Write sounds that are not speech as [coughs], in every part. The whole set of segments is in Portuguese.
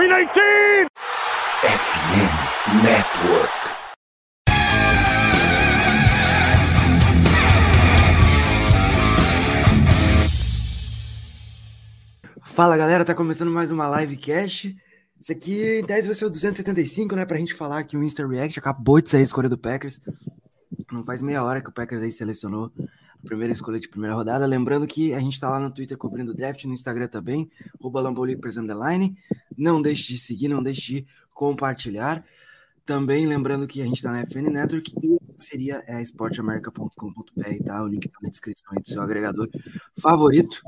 319! FM Network. Fala galera, tá começando mais uma live cash. Esse aqui, em 10 vai ser o 275, né? Pra gente falar que o Insta React acabou de sair a escolha do Packers. Não faz meia hora que o Packers aí selecionou primeira escolha de primeira rodada. Lembrando que a gente tá lá no Twitter cobrindo draft, no Instagram também, Underline. Não deixe de seguir, não deixe de compartilhar. Também lembrando que a gente tá na FN Network e seria é esporteamerica.com.br, tá? O link tá na descrição aí do seu agregador favorito.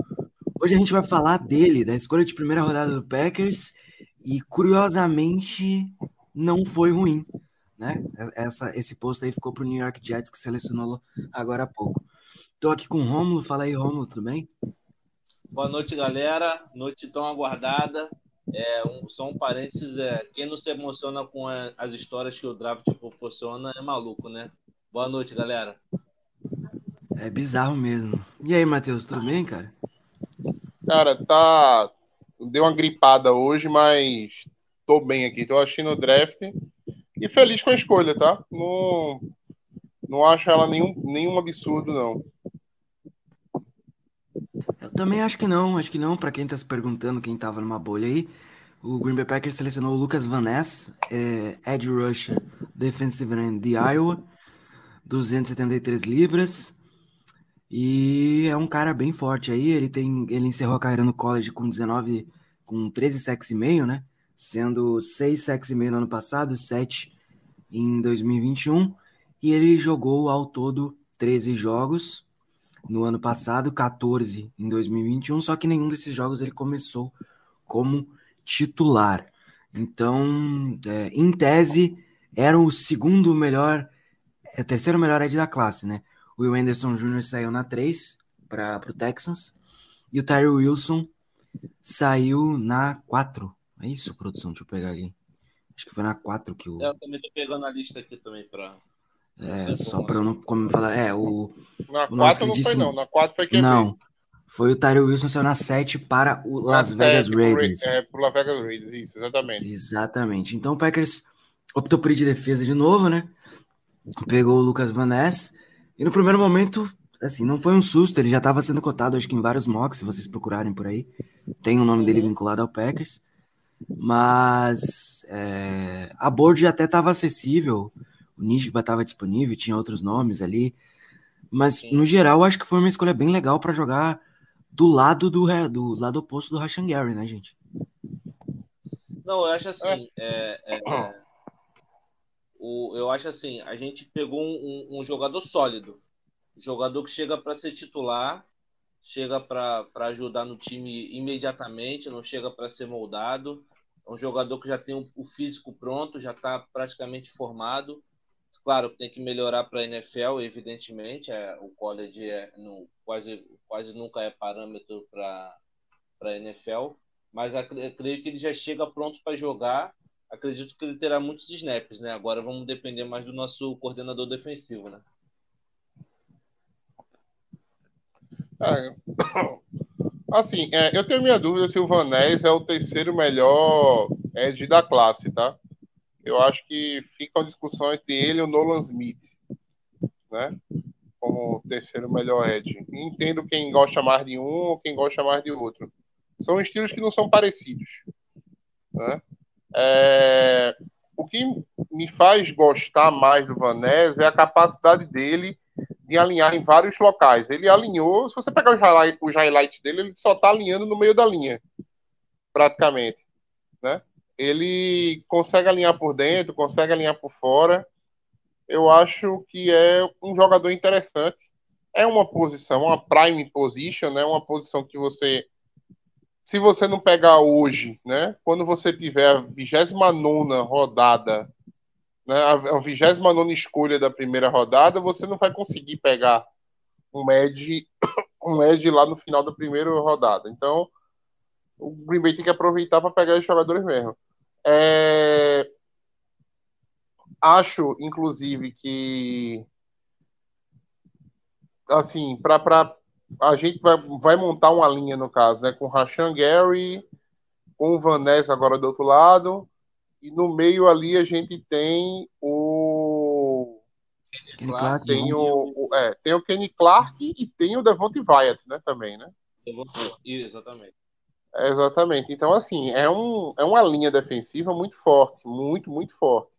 Hoje a gente vai falar dele, da escolha de primeira rodada do Packers, e curiosamente não foi ruim, né? Essa, esse posto aí ficou para o New York Jets que selecionou agora há pouco. Estou aqui com o Rômulo, fala aí, Rômulo, tudo bem? Boa noite, galera. Noite tão aguardada. É, um, só um parênteses, é, quem não se emociona com a, as histórias que o draft proporciona é maluco, né? Boa noite, galera. É bizarro mesmo. E aí, Matheus, tudo bem, cara? Cara, tá. Deu uma gripada hoje, mas tô bem aqui. Tô assistindo o draft e feliz com a escolha, tá? Não, não acho ela nenhum, nenhum absurdo, não. Eu também acho que não, acho que não. Para quem tá se perguntando, quem tava numa bolha aí, o Green Bay Packers selecionou o Lucas Van Ness, é, Edge Rusher, defensive end de Iowa, 273 libras. E é um cara bem forte aí. Ele tem, ele encerrou a carreira no college com 19, com 13 sacks e meio, né? Sendo 6 sacks e meio no ano passado, 7 em 2021. E ele jogou ao todo 13 jogos no ano passado, 14 em 2021, só que nenhum desses jogos ele começou como titular. Então, é, em tese, era o segundo melhor, é, terceiro melhor edge da classe, né? O Will Anderson Jr. saiu na 3 para o Texans. E o Tyree Wilson saiu na 4. É isso, produção? Deixa eu pegar aqui. Acho que foi na 4 que o. Eu também tô pegando a lista aqui também para. É, só para eu não como falar. É, o. Na 4 não foi, não. Na 4 foi quem Não. Foi o Tyree Wilson saiu na 7 para o Las na Vegas 7, Raiders. É, para o Las Vegas Raiders, isso, exatamente. Exatamente. Então o Packers optou por ir de defesa de novo, né? Pegou o Lucas Van Ness e no primeiro momento, assim, não foi um susto, ele já estava sendo cotado, acho que em vários mocks, se vocês procurarem por aí. Tem o nome dele vinculado ao Packers. Mas é, a board até estava acessível, o Nishba estava disponível, tinha outros nomes ali. Mas, Sim. no geral, acho que foi uma escolha bem legal para jogar do lado do, do lado oposto do Rashan Gary, né, gente? Não, eu acho assim. É, é, é o, eu acho assim, a gente pegou um, um jogador sólido, jogador que chega para ser titular, chega para ajudar no time imediatamente, não chega para ser moldado. É um jogador que já tem o, o físico pronto, já está praticamente formado. Claro tem que melhorar para a NFL, evidentemente. É, o college é, quase, quase nunca é parâmetro para a NFL. Mas creio que ele já chega pronto para jogar acredito que ele terá muitos snaps, né? Agora vamos depender mais do nosso coordenador defensivo, né? É, [coughs] assim, é, eu tenho minha dúvida se o Vanés é o terceiro melhor edge da classe, tá? Eu acho que fica uma discussão entre ele e o Nolan Smith, né? Como terceiro melhor edge. Entendo quem gosta mais de um ou quem gosta mais de outro. São estilos que não são parecidos, né? É, o que me faz gostar mais do Vanés é a capacidade dele de alinhar em vários locais. Ele alinhou, se você pegar os highlights highlight dele, ele só está alinhando no meio da linha, praticamente. Né? Ele consegue alinhar por dentro, consegue alinhar por fora. Eu acho que é um jogador interessante. É uma posição, uma prime position, né? uma posição que você se você não pegar hoje, né, quando você tiver a 29 rodada, né, a 29 escolha da primeira rodada, você não vai conseguir pegar um Edge, [coughs] um Edge lá no final da primeira rodada. Então, o Green Bay tem que aproveitar para pegar os jogadores mesmo. É... Acho, inclusive, que assim, para a gente vai, vai montar uma linha, no caso, né? Com Rashan Gary, com o Van Ness agora do outro lado, e no meio ali a gente tem o. Kenny Clark, Tem não. o, o- é, tem o Kenny Clark e tem o Devonte Wyatt, né? Também, né? Vou- Exatamente. Exatamente. Então, assim, é, um, é uma linha defensiva muito forte, muito, muito forte.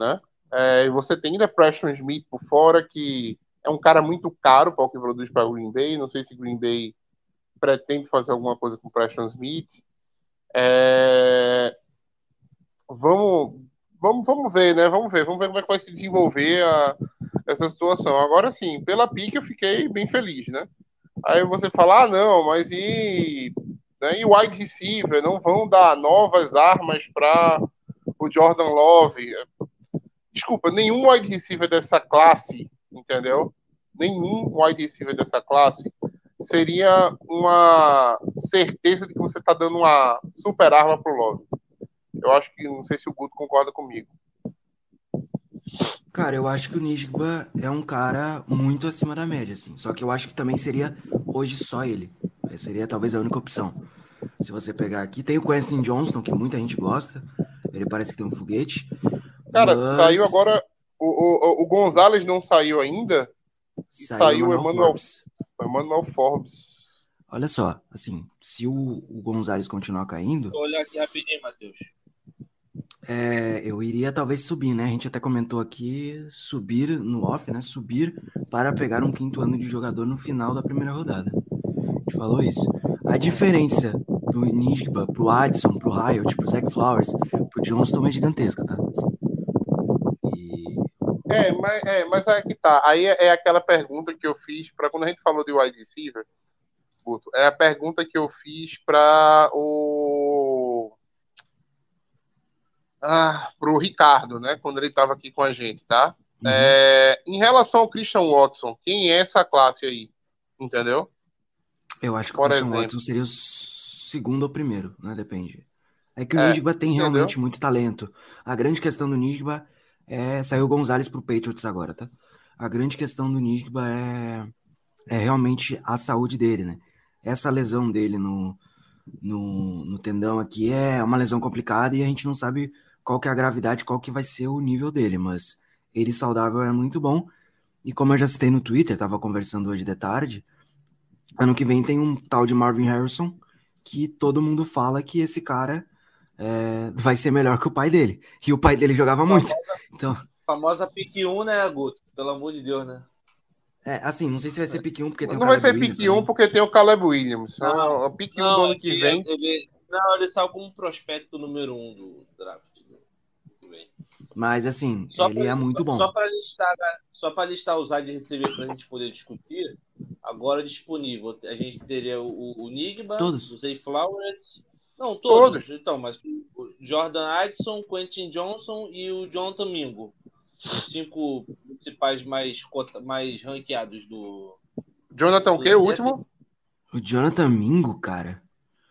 Né? É, você tem ainda Preston Smith por fora, que é um cara muito caro para o que produz para Green Bay. Não sei se Green Bay pretende fazer alguma coisa com Preston Smith. É, Vamos, vamos, vamos ver, né? Vamos ver, vamos ver como é que vai se desenvolver a- essa situação. Agora sim, pela pique eu fiquei bem feliz, né? Aí você fala, ah, não, mas e, né, e wide receiver? Não vão dar novas armas para o Jordan Love? Desculpa, nenhum wide receiver dessa classe, entendeu? Nenhum wide receiver dessa classe seria uma certeza de que você está dando uma super arma pro Love. Eu acho que, não sei se o Guto concorda comigo. Cara, eu acho que o Nishba é um cara muito acima da média, assim. Só que eu acho que também seria hoje só ele. Seria talvez a única opção. Se você pegar aqui, tem o Quentin Johnston, que muita gente gosta. Ele parece que tem um foguete. Cara, mas saiu agora. O, o, o Gonzalez não saiu ainda. saiu o Emmanuel- Forbes. Emmanuel Forbes. Olha só, assim, se o, o Gonzalez continuar caindo, Vou olhar aqui rapidinho, Matheus. é, eu iria talvez subir, né? A gente até comentou aqui subir no off, né? Subir para pegar um quinto ano de jogador no final da primeira rodada. Gente falou isso. A diferença do Nigba pro Addison, pro Riot, pro Zach Flowers, pro Johnston é gigantesca, tá? E É, mas, é, mas aí que tá. Aí é, é aquela pergunta que eu fiz para quando a gente falou de wide receiver, Guto, é a pergunta que eu fiz para o ah, pro Ricardo, né, quando ele estava aqui com a gente, tá? uhum. É, em relação ao Christian Watson, quem é essa classe aí? Entendeu? Eu acho que por o Christian exemplo. Watson seria o segundo ou primeiro, né? Depende. É que o É, Nigba tem entendeu? realmente muito talento. A grande questão do Nigba é. Saiu o Gonzalez pro Patriots agora, tá? A grande questão do Nigba é, é realmente a saúde dele, né? Essa lesão dele no, no, no tendão aqui é uma lesão complicada e a gente não sabe qual que é a gravidade, qual que vai ser o nível dele, mas ele saudável é muito bom. E como eu já citei no Twitter, tava conversando hoje de tarde, ano que vem tem um tal de Marvin Harrison que todo mundo fala que esse cara é, vai ser melhor que o pai dele. E o pai dele jogava muito. Então, Famosa pique 1, né, Guto? Pelo amor de Deus, né? é, assim, não sei se vai ser pick 1, porque tem Não o vai ser Caleb Williams pick 1 também. porque tem o Caleb Williams. Não. O pick 1 do ano é que vem. Ele, não, ele saiu como prospecto número 1 do draft. Mas, assim, Só ele pra- é muito bom. Só para listar, só para listar os de receber para a gente poder discutir, agora disponível. A gente teria o, o Nigma, Todos. o Zay Flowers. Não, todos. Todos. Então, mas o Jordan Addison, Quentin Johnson e o Jonathan Mingo. Os cinco principais mais, mais ranqueados do. Jonathan o quê? O último? O Jonathan Mingo, cara.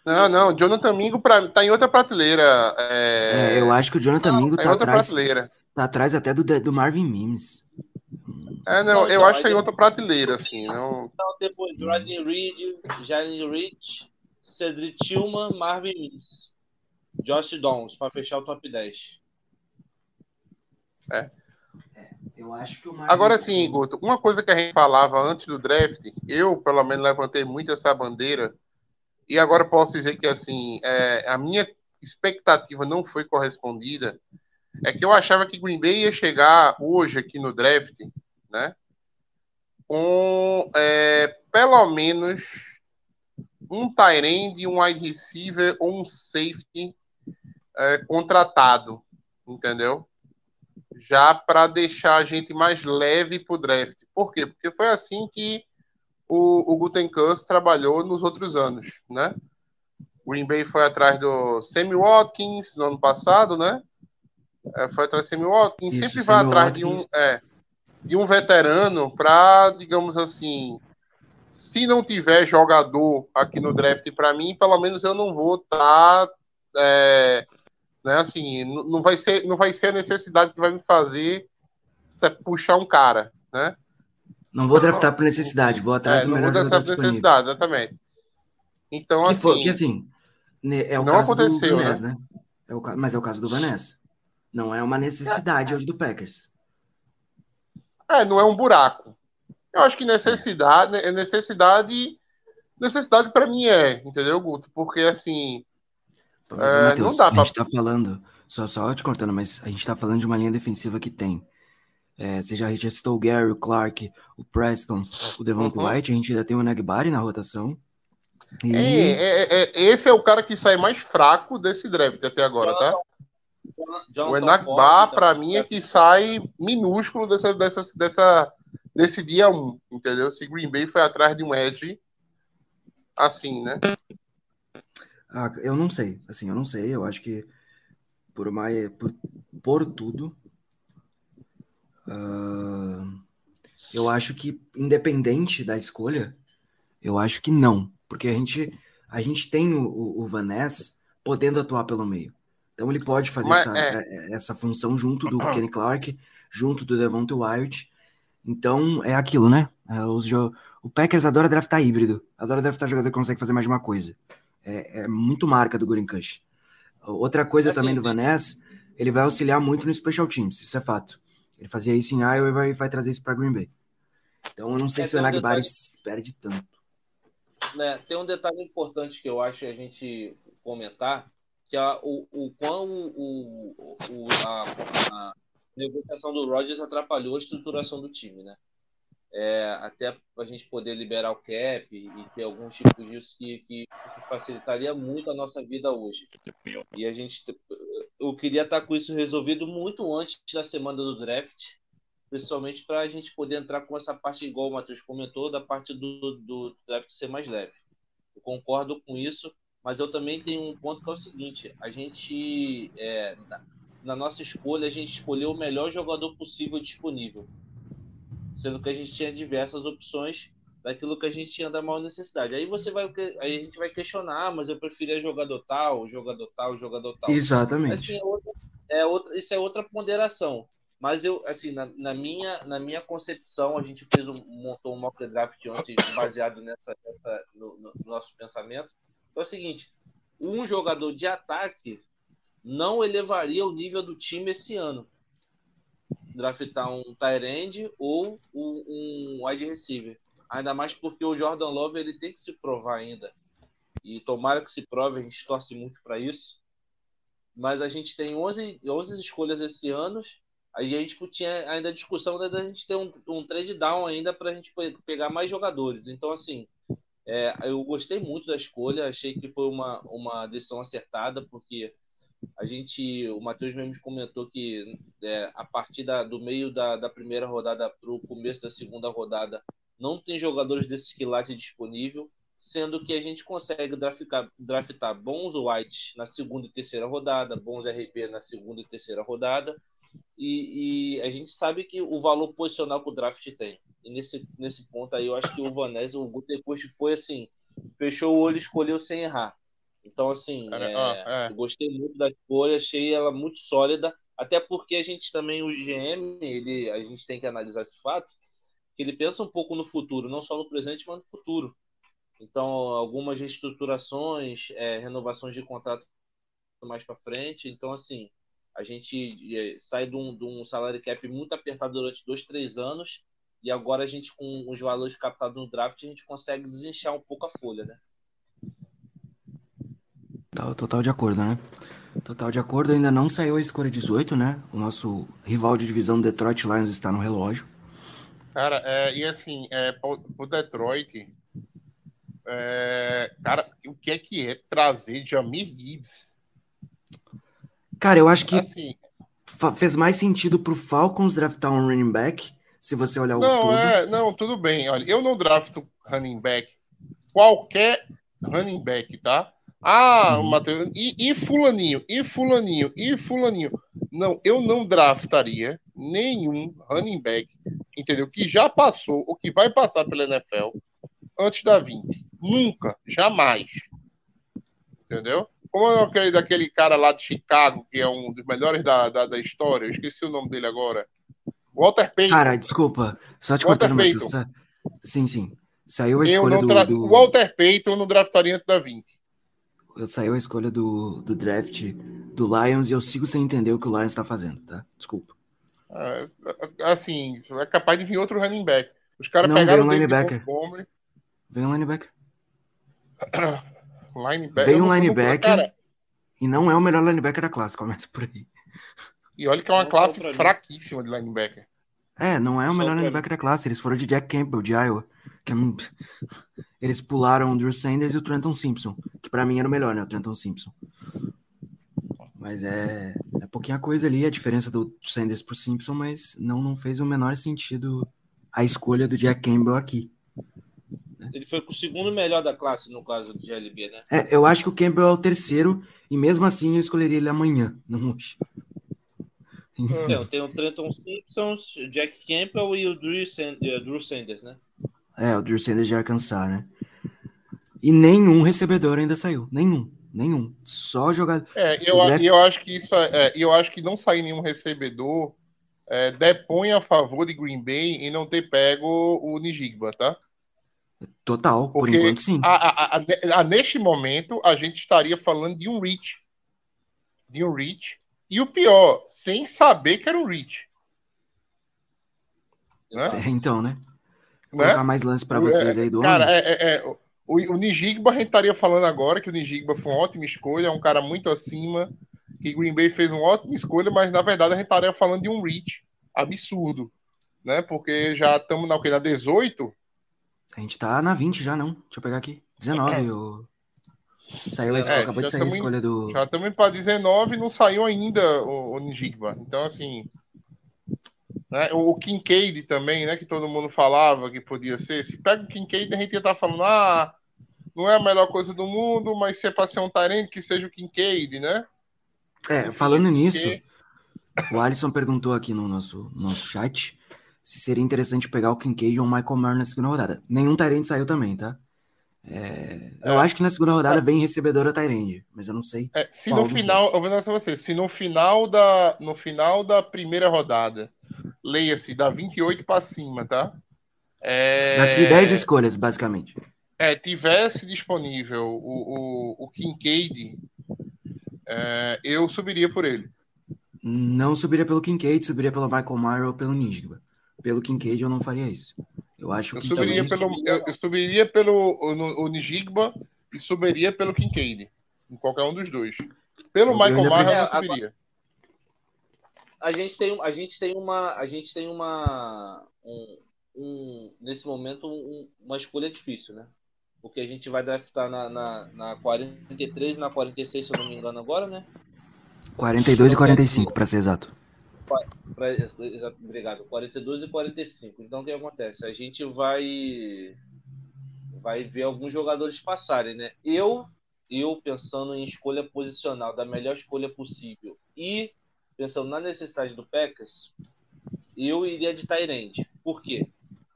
Não, não. Jonathan Mingo pra, tá em outra prateleira. É, É, eu acho que o Jonathan Mingo tá em tá outra atrás, prateleira. tá atrás até do, do Marvin Mims. É, não, Não, eu acho que tá em outra prateleira, assim. Não... Então, depois, Rodney Reed, Jalen Rich, Cedric Tillman, Marvin Mims. Josh Downs, para fechar o top 10. Eu acho que o Marvin Agora sim, Guto, uma coisa que a gente falava antes do draft, eu pelo menos levantei muito essa bandeira, e agora posso dizer que assim, é, a minha expectativa não foi correspondida, é que eu achava que Green Bay ia chegar hoje aqui no draft, né, com é, pelo menos um tight end, um wide receiver ou um safety é, contratado, entendeu? já para deixar a gente mais leve para o draft. Por quê? Porque foi assim que o, o Gutenkans trabalhou nos outros anos, né? Green Bay foi atrás do Sammy Watkins no ano passado, né? É, foi atrás do Sammy Watkins, Isso, sempre vai Sammy atrás de um, é, de um veterano para, digamos assim, se não tiver jogador aqui no draft para mim, pelo menos eu não vou estar é, né, assim, n- não vai ser não vai ser a necessidade que vai me fazer é, puxar um cara, né? Não vou draftar por necessidade, vou atrás É, do não melhor vou jogador dessa disponível. necessidade, exatamente. Então, Que, assim, foi, que assim, É o Não caso aconteceu, do Vanessa, né? É o, mas é o caso do Vanessa. Não é uma necessidade hoje do Packers. É, não é um buraco. Eu acho que necessidade, né, necessidade, necessidade para mim é, entendeu, Guto? Porque assim, Mas, É, Matheus, não dá a pra- gente tá falando, só, só te cortando, mas a gente tá falando de uma linha defensiva que tem. É, você já, já citou o Gary, o Clark, o Preston, o Devonta Uhum. White, a gente ainda tem o Nagbari na rotação. E é, é, é, esse é o cara que sai mais fraco desse draft até agora, tá? Jonathan O Enakbar, Ford, para mim, é que sai minúsculo dessa, dessa, dessa, desse dia 1, entendeu? Se Green Bay foi atrás de um Edge, assim, né? ah, eu não sei, assim, eu não sei, eu acho que por mais, por, por tudo, ah, eu acho que independente da escolha, eu acho que não, porque a gente, a gente tem o, o, o Van Ness podendo atuar pelo meio. Então ele pode fazer Mas, essa, é. é- essa função junto do Kenny Clark, junto do Devonta Wyatt. Então é aquilo, né? É, o Packers adora draftar híbrido, adora draftar jogador que consegue fazer mais de uma coisa. É, é muito marca do Gurin Kush. Outra coisa Assim, também do Van Ness, ele vai auxiliar muito no Special Teams, isso é fato. Ele fazia isso em Iowa e vai, vai trazer isso para Green Bay. Então eu não sei É, se o um Enagbari detalhe- perde tanto. né, tem um detalhe importante que eu acho a gente comentar, que é o, o quão o, o, o- a, a negociação do Rodgers atrapalhou a estruturação do time, né? É, até a gente poder liberar o cap e, ter alguns tipos disso que, que, facilitaria muito a nossa vida hoje. E a gente, eu queria estar com isso resolvido muito antes da semana do draft, principalmente para a gente poder entrar com essa parte, igual o Matheus comentou, da parte do, do draft ser mais leve. Eu concordo com isso, mas eu também tenho um ponto que é o seguinte: a gente, é, na, na nossa escolha, a gente escolheu o melhor jogador possível disponível, sendo que a gente tinha diversas opções daquilo que a gente tinha da maior necessidade. Aí você vai, aí a gente vai questionar, ah, mas eu preferia jogador tal, jogador tal, jogador tal. Exatamente. Assim, é outra, é outra, isso é outra ponderação. Mas eu, assim, na, na minha, na minha concepção, a gente fez um, montou um mock draft ontem baseado nessa, nessa no, no nosso pensamento. É o seguinte: um jogador de ataque não elevaria o nível do time esse ano. Draftar um end ou um, um wide receiver. Ainda mais porque o Jordan Love ele tem que se provar ainda. E tomara que se prove, a gente torce muito para isso mas a gente tem 11, 11 escolhas esse ano. A gente tinha ainda a discussão da gente ter um, um trade down ainda para a gente pegar mais jogadores. Então, assim, é, eu gostei muito da escolha, achei que foi uma, uma decisão acertada, porque a gente, o Matheus mesmo comentou que é, a partir da, do meio da, da primeira rodada para o começo da segunda rodada não tem jogadores desse quilate disponível sendo que a gente consegue draftar, draftar bons whites na segunda e terceira rodada, bons RP na segunda e terceira rodada, e, e, a gente sabe que o valor posicional que o draft tem. E nesse, nesse ponto aí, eu acho que o Vanessa, o Gutecost foi assim, fechou o olho e escolheu sem errar. Então, assim, Cara, é, ó, é. gostei muito da escolha, achei ela muito sólida, até porque a gente também, o GM, ele, a gente tem que analisar esse fato, que ele pensa um pouco no futuro, não só no presente, mas no futuro. Então, algumas reestruturações, é, renovações de contrato mais para frente. Então, assim, a gente é, sai de um, de um salário cap muito apertado durante dois, três anos e agora a gente, com os valores captados no draft, a gente consegue desinchar um pouco a folha, né? Total, total de acordo, né? Total de acordo, ainda não saiu a escolha 18, né? O nosso rival de divisão Detroit Lions está no relógio. Cara, é, e assim, é, o Detroit, é, cara, o que é que é trazer Jamir Gibbs? Cara, eu acho que Assim, fez mais sentido pro Falcons draftar um running back, se você olhar o não, todo. é, não, tudo bem. Olha, eu não drafto running back, qualquer running back, tá? Ah, Uhum. Matheus, e, e fulaninho, e fulaninho, e fulaninho. Não, eu não draftaria nenhum running back, entendeu? Que já passou ou que vai passar pela NFL antes da 20. Nunca, jamais. Entendeu? Como é aquele daquele cara lá de Chicago, que é um dos melhores da, da, da história, eu esqueci o nome dele agora. Walter Payton. Cara, desculpa, só te Walter Matheus. Payton. Sim, sim. Saiu a eu escolha não do, tra... do- O Walter Payton eu não draftaria antes da 20. Eu saiu a escolha do, do draft do Lions e eu sigo sem entender o que o Lions tá fazendo, tá? Desculpa. É, assim, é capaz de vir outro running back. Os caras pegaram um linebacker. Montgomery. Vem um linebacker. [coughs] linebacker. Eu um linebacker. Cara, E não é o melhor linebacker da classe, começa por aí. e olha que é uma Não, classe pra mim. fraquíssima de linebacker. É, não é o Só melhor linebacker da classe. Eles foram de Jack Campbell, de Iowa. É [laughs] Eles pularam o Drew Sanders e o Trenton Simpson, que pra mim era o melhor, né? O Trenton Simpson. Mas é, é pouquinha coisa ali, a diferença do Sanders pro Simpson, mas não, não fez o menor sentido a escolha do Jack Campbell aqui. Ele foi com o segundo melhor da classe, no caso do GLB, né? É, eu acho que o Campbell é o terceiro, e mesmo assim eu escolheria ele amanhã, não hoje. É, tem o Trenton Simpson, o Jack Campbell e o Drew, eh, Drew Sanders, né? É, o Drew Sanders de Arkansas, né? E nenhum recebedor ainda saiu. Nenhum. Nenhum. Só jogador. É, eu, draft- eu acho que isso é, é, eu acho que não sair nenhum recebedor é, depõe a favor de Green Bay em não ter pego o Nijigba, tá? Total, por Porque enquanto sim. A, a- a- a- neste momento, a gente estaria falando de um reach. De um reach. E o pior, sem saber que era um reach. Né? É, Então, né? Né? Colocar mais lance pra vocês aí do Cara, é, é- é, o, o Nijigba, a gente estaria falando agora que o Nijigba foi uma ótima escolha, é um cara muito acima, que Green Bay fez uma ótima escolha, mas na verdade a gente estaria falando de um reach absurdo, né? Porque já estamos na, na 18, A gente tá na 20 já, não. Deixa eu pegar aqui. 19. o... Saiu a É, escolha, acabou já de sair a tamo em- escolha do. já estamos para 19 e não saiu ainda o, o Nijigba. Então, assim. Né, O, o Kincaid também, né? Que todo mundo falava que podia ser. Se pega o Kincaid, a gente ia estar falando, ah, não é a melhor coisa do mundo, mas se é para ser um Tyrant, que seja o Kincaid, né? É, falando nisso, o Alisson perguntou aqui no nosso, nosso chat se seria interessante pegar o Kincaid ou o Michael Mayer na segunda rodada. Nenhum Tyrande saiu também, tá? É, eu É. acho que na segunda rodada vem recebedor a Tyrande, mas eu não sei. É, se no final, dois? eu vou dizer a você, se no final da, no final da primeira rodada, leia-se da 28 para cima, tá? É, Daqui 10 escolhas, basicamente. é, tivesse disponível o, o, o Kincaid, é, eu subiria por ele. Não subiria pelo Kincaid, subiria pelo Michael Mayer ou pelo Nijigba. Pelo Kincaid eu não faria isso. Eu acho Eu que subiria também... pelo, eu, eu subiria pelo o, o Nijigba e subiria pelo Kincaid, em qualquer um dos dois. Pelo Eu Michael Mayer eu não subiria. A gente tem, um- a gente tem uma, a gente tem uma, um, um- nesse momento um- uma escolha difícil, né? Porque a gente vai draftar na, na, na 43 e na 46, se eu não me engano agora, né? 42 e 45, pra ser exato. Pra- obrigado. 42 e 45. Então o que acontece? A gente vai vai ver alguns jogadores passarem, né? Eu eu pensando em escolha posicional da melhor escolha possível e pensando na necessidade do Packers, eu iria de Tyrande. Por quê?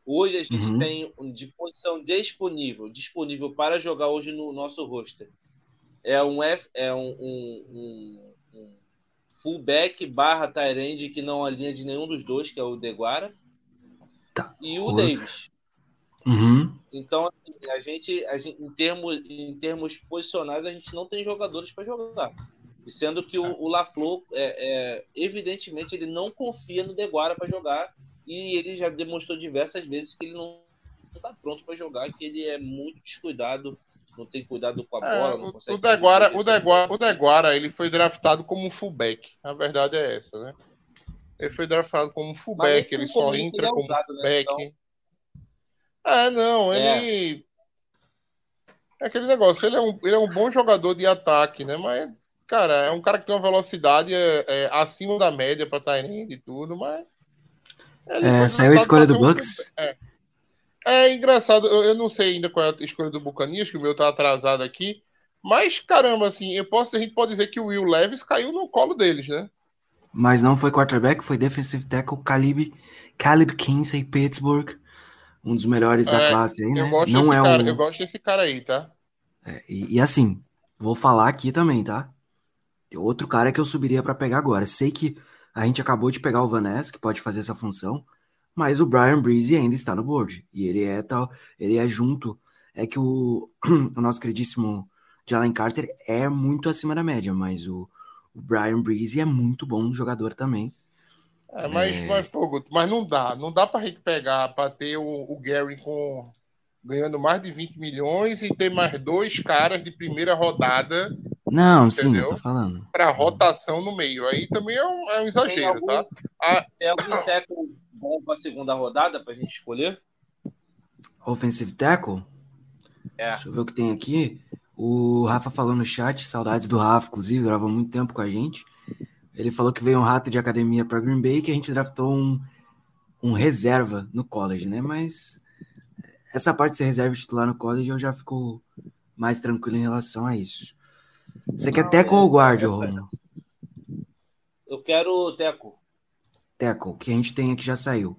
Hoje a gente Uhum. tem de posição disponível, disponível para jogar hoje no nosso roster. É um F, é um, um, um- um fullback barra Tyrande que não alinha de nenhum dos dois, que é o Deguara, Tá. e o. Davis. Uhum. Então, assim, a gente, a gente em, termos, em termos posicionais, a gente não tem jogadores para jogar. Sendo que o, o LaFleur, é, é, evidentemente, ele não confia no Deguara para jogar e ele já demonstrou diversas vezes que ele não está pronto para jogar, que ele é muito descuidado, não tem cuidado com a É, bola, não o, consegue o, Deguara, o, fazer Deguara, o Deguara, ele foi draftado como um fullback. A verdade é essa, né? Ele foi draftado como um fullback, nem ele só entra ele é como usado, né? fullback. É, não, É. ele. É aquele negócio, ele é, um, ele é um bom jogador de ataque, né? Mas, cara, é um cara que tem uma velocidade é, é, acima da média pra Tyrande e tudo, mas. ele É, saiu a escolha do um Bucks. fullback. É, engraçado, eu, eu não sei ainda qual é a escolha do Bucanias, que o meu tá atrasado aqui. Mas, caramba, assim, eu posso, a gente pode dizer que o Will Levis caiu no colo deles, né? Mas não foi quarterback, foi defensive tackle Caleb, Caleb Kinsey, Pittsburgh. Um dos melhores da É, classe aí, né? Eu gosto, não desse é cara, um... eu gosto desse cara aí, tá? É, e, e assim, vou falar aqui também, tá? Tem Outro cara que eu subiria pra pegar agora. Sei que a gente acabou de pegar o Van Ness, que pode fazer essa função, mas o Brian Breeze ainda está no board. E ele é tal, ele é junto. É que o, [clears throat] o nosso queridíssimo Jalen Carter é muito acima da média, mas o, o Brian Breeze é muito bom jogador também. É, mas, é... Mas, pô, Guto, mas não dá. Não dá pra gente pegar para ter o, o Gary com ganhando mais de 20 milhões e ter mais dois caras de primeira rodada. Não, entendeu? sim, eu tô falando. Para rotação no meio. Aí também é um, é um exagero, tem algum, tá? A... Tem algum teco bom para segunda rodada para a gente escolher? Offensive tackle? É. Deixa eu ver o que tem aqui. O Rafa falou no chat, saudades do Rafa, inclusive, gravou muito tempo com a gente. Ele falou que veio um rato de academia para Green Bay que a gente draftou um, um reserva no college, né? Mas essa parte de ser reserva titular no college eu já fico mais tranquilo em relação a isso. Você Não, quer Teco ou guarda, Romulo? Eu quero Teco. Teco, que a gente tem aqui já saiu.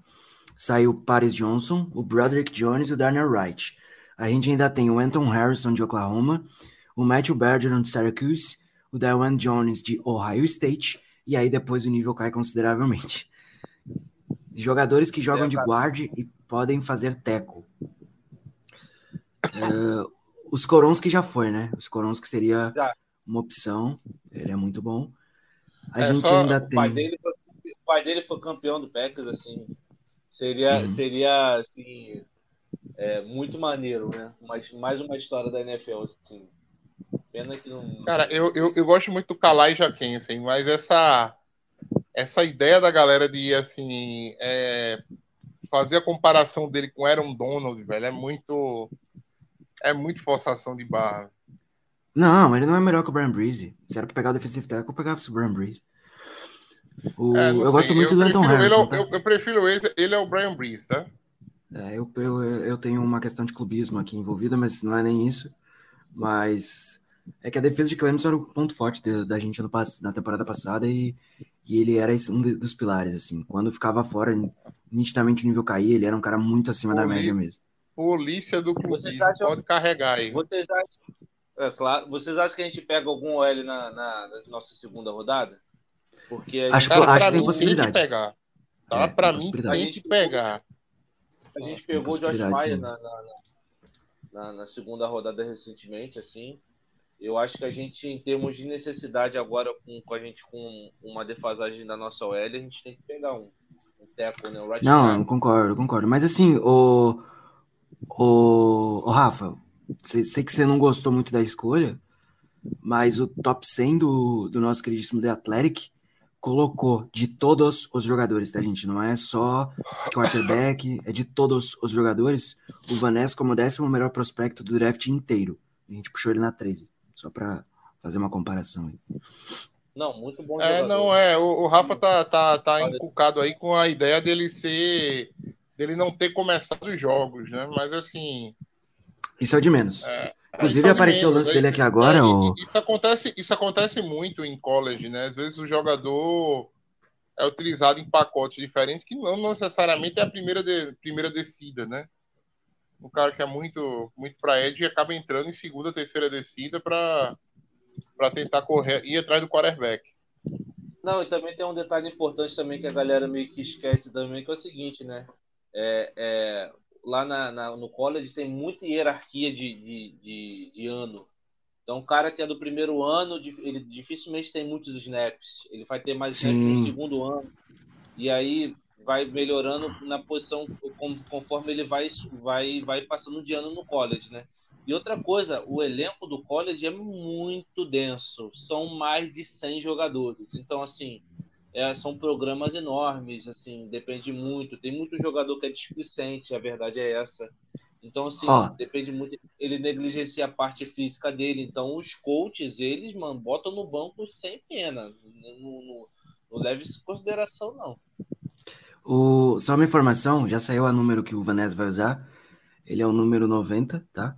Saiu o Paris Johnson, o Broderick Jones e o Darnell Wright. A gente ainda tem o Anton Harrison de Oklahoma, o Matthew Bergeron de Syracuse, o Dawan Jones de Ohio State, e aí depois o nível cai consideravelmente. Jogadores que jogam de guarde e podem fazer teco. Uh, os Corons que já foi, né? Os Corons que seria uma opção. Ele é muito bom. A é, gente ainda o tem. Pai dele foi, o pai dele foi campeão do Packers, assim. Seria, uhum. seria assim, é, muito maneiro, né? Mas, mais uma história da NFL, assim. Pena que não. Cara, eu, eu, eu gosto muito do Kalai Jaquensen, mas essa, essa ideia da galera de assim. É, fazer a comparação dele com Aaron Donald, velho, é muito. É muito forçação de barra. Não, ele não é melhor que o Brian Breeze. Se era pra pegar o defensive tackle, eu pegava o Brian Breeze. O... É, eu sei. gosto muito eu do Anton Harrison. Ele, tá? eu, eu, prefiro ele, ele é o Brian Breeze, tá? É, eu, eu, eu tenho uma questão de clubismo aqui envolvida, mas não é nem isso. Mas é que a defesa de Clemson era o ponto forte de, da gente no, na temporada passada e, e ele era um de, dos pilares, assim. Quando ficava fora, nitidamente o nível caía, ele era um cara muito acima da média mesmo. Polícia do clube, acham, pode carregar aí. Vocês acham, é, claro, vocês acham que a gente pega algum OL na, na, na nossa segunda rodada? Porque acho, cara, acho que tem possibilidade. Tem que pegar. Tá? É, pra mim, tem que pegar. A gente pegou o Josh Maia na, na, na, na, segunda rodada recentemente, assim. Eu acho que a gente, em termos de necessidade agora, com, com a gente com uma defasagem da nossa OL, a gente tem que pegar um, um teco, né? Um right Não, eu concordo, concordo. Mas assim, o, o, o Rafa, sei que você não gostou muito da escolha, mas o top 100 do, do nosso queridíssimo The Athletic colocou de todos os jogadores, tá, gente? Não é só quarterback, é de todos os jogadores. O Vanessa como décimo melhor prospecto do draft inteiro. A gente puxou ele na 13, só para fazer uma comparação aí. Não, muito bom É, jogador. não, é. O, o, Rafa tá, tá, tá encucado aí com a ideia dele ser. dele não ter começado os jogos, né? Mas assim. Isso é o de menos. É, Inclusive apareceu o lance dele aqui agora. É, ou... isso, acontece, isso acontece muito em college, né? Às vezes o jogador é utilizado em pacotes diferentes, que não necessariamente é a primeira, de, primeira descida, né? O cara que é muito, muito para Ed acaba entrando em segunda, terceira descida para tentar correr ir atrás do quarterback. Não, e também tem um detalhe importante também que a galera meio que esquece também, que é o seguinte, né? É, é, lá na, na, no college tem muita hierarquia de, de, de, de, ano. Então, o cara que é do primeiro ano, ele dificilmente tem muitos snaps. Ele vai ter mais snaps no segundo ano. E aí vai melhorando na posição conforme ele vai, vai, vai passando de ano no college, né? E outra coisa, o elenco do college é muito denso. São mais de 100 jogadores. Então, assim, é, são programas enormes, assim, depende muito. Tem muito jogador que é displicente, a verdade é essa. Então, assim, oh. depende muito. Ele negligencia a parte física dele. Então, os coaches, eles, mano, botam no banco sem pena. Não, não, não leve isso em consideração, não. O, só uma informação, já saiu a número que o Vanessa vai usar. Ele é o número 90, tá?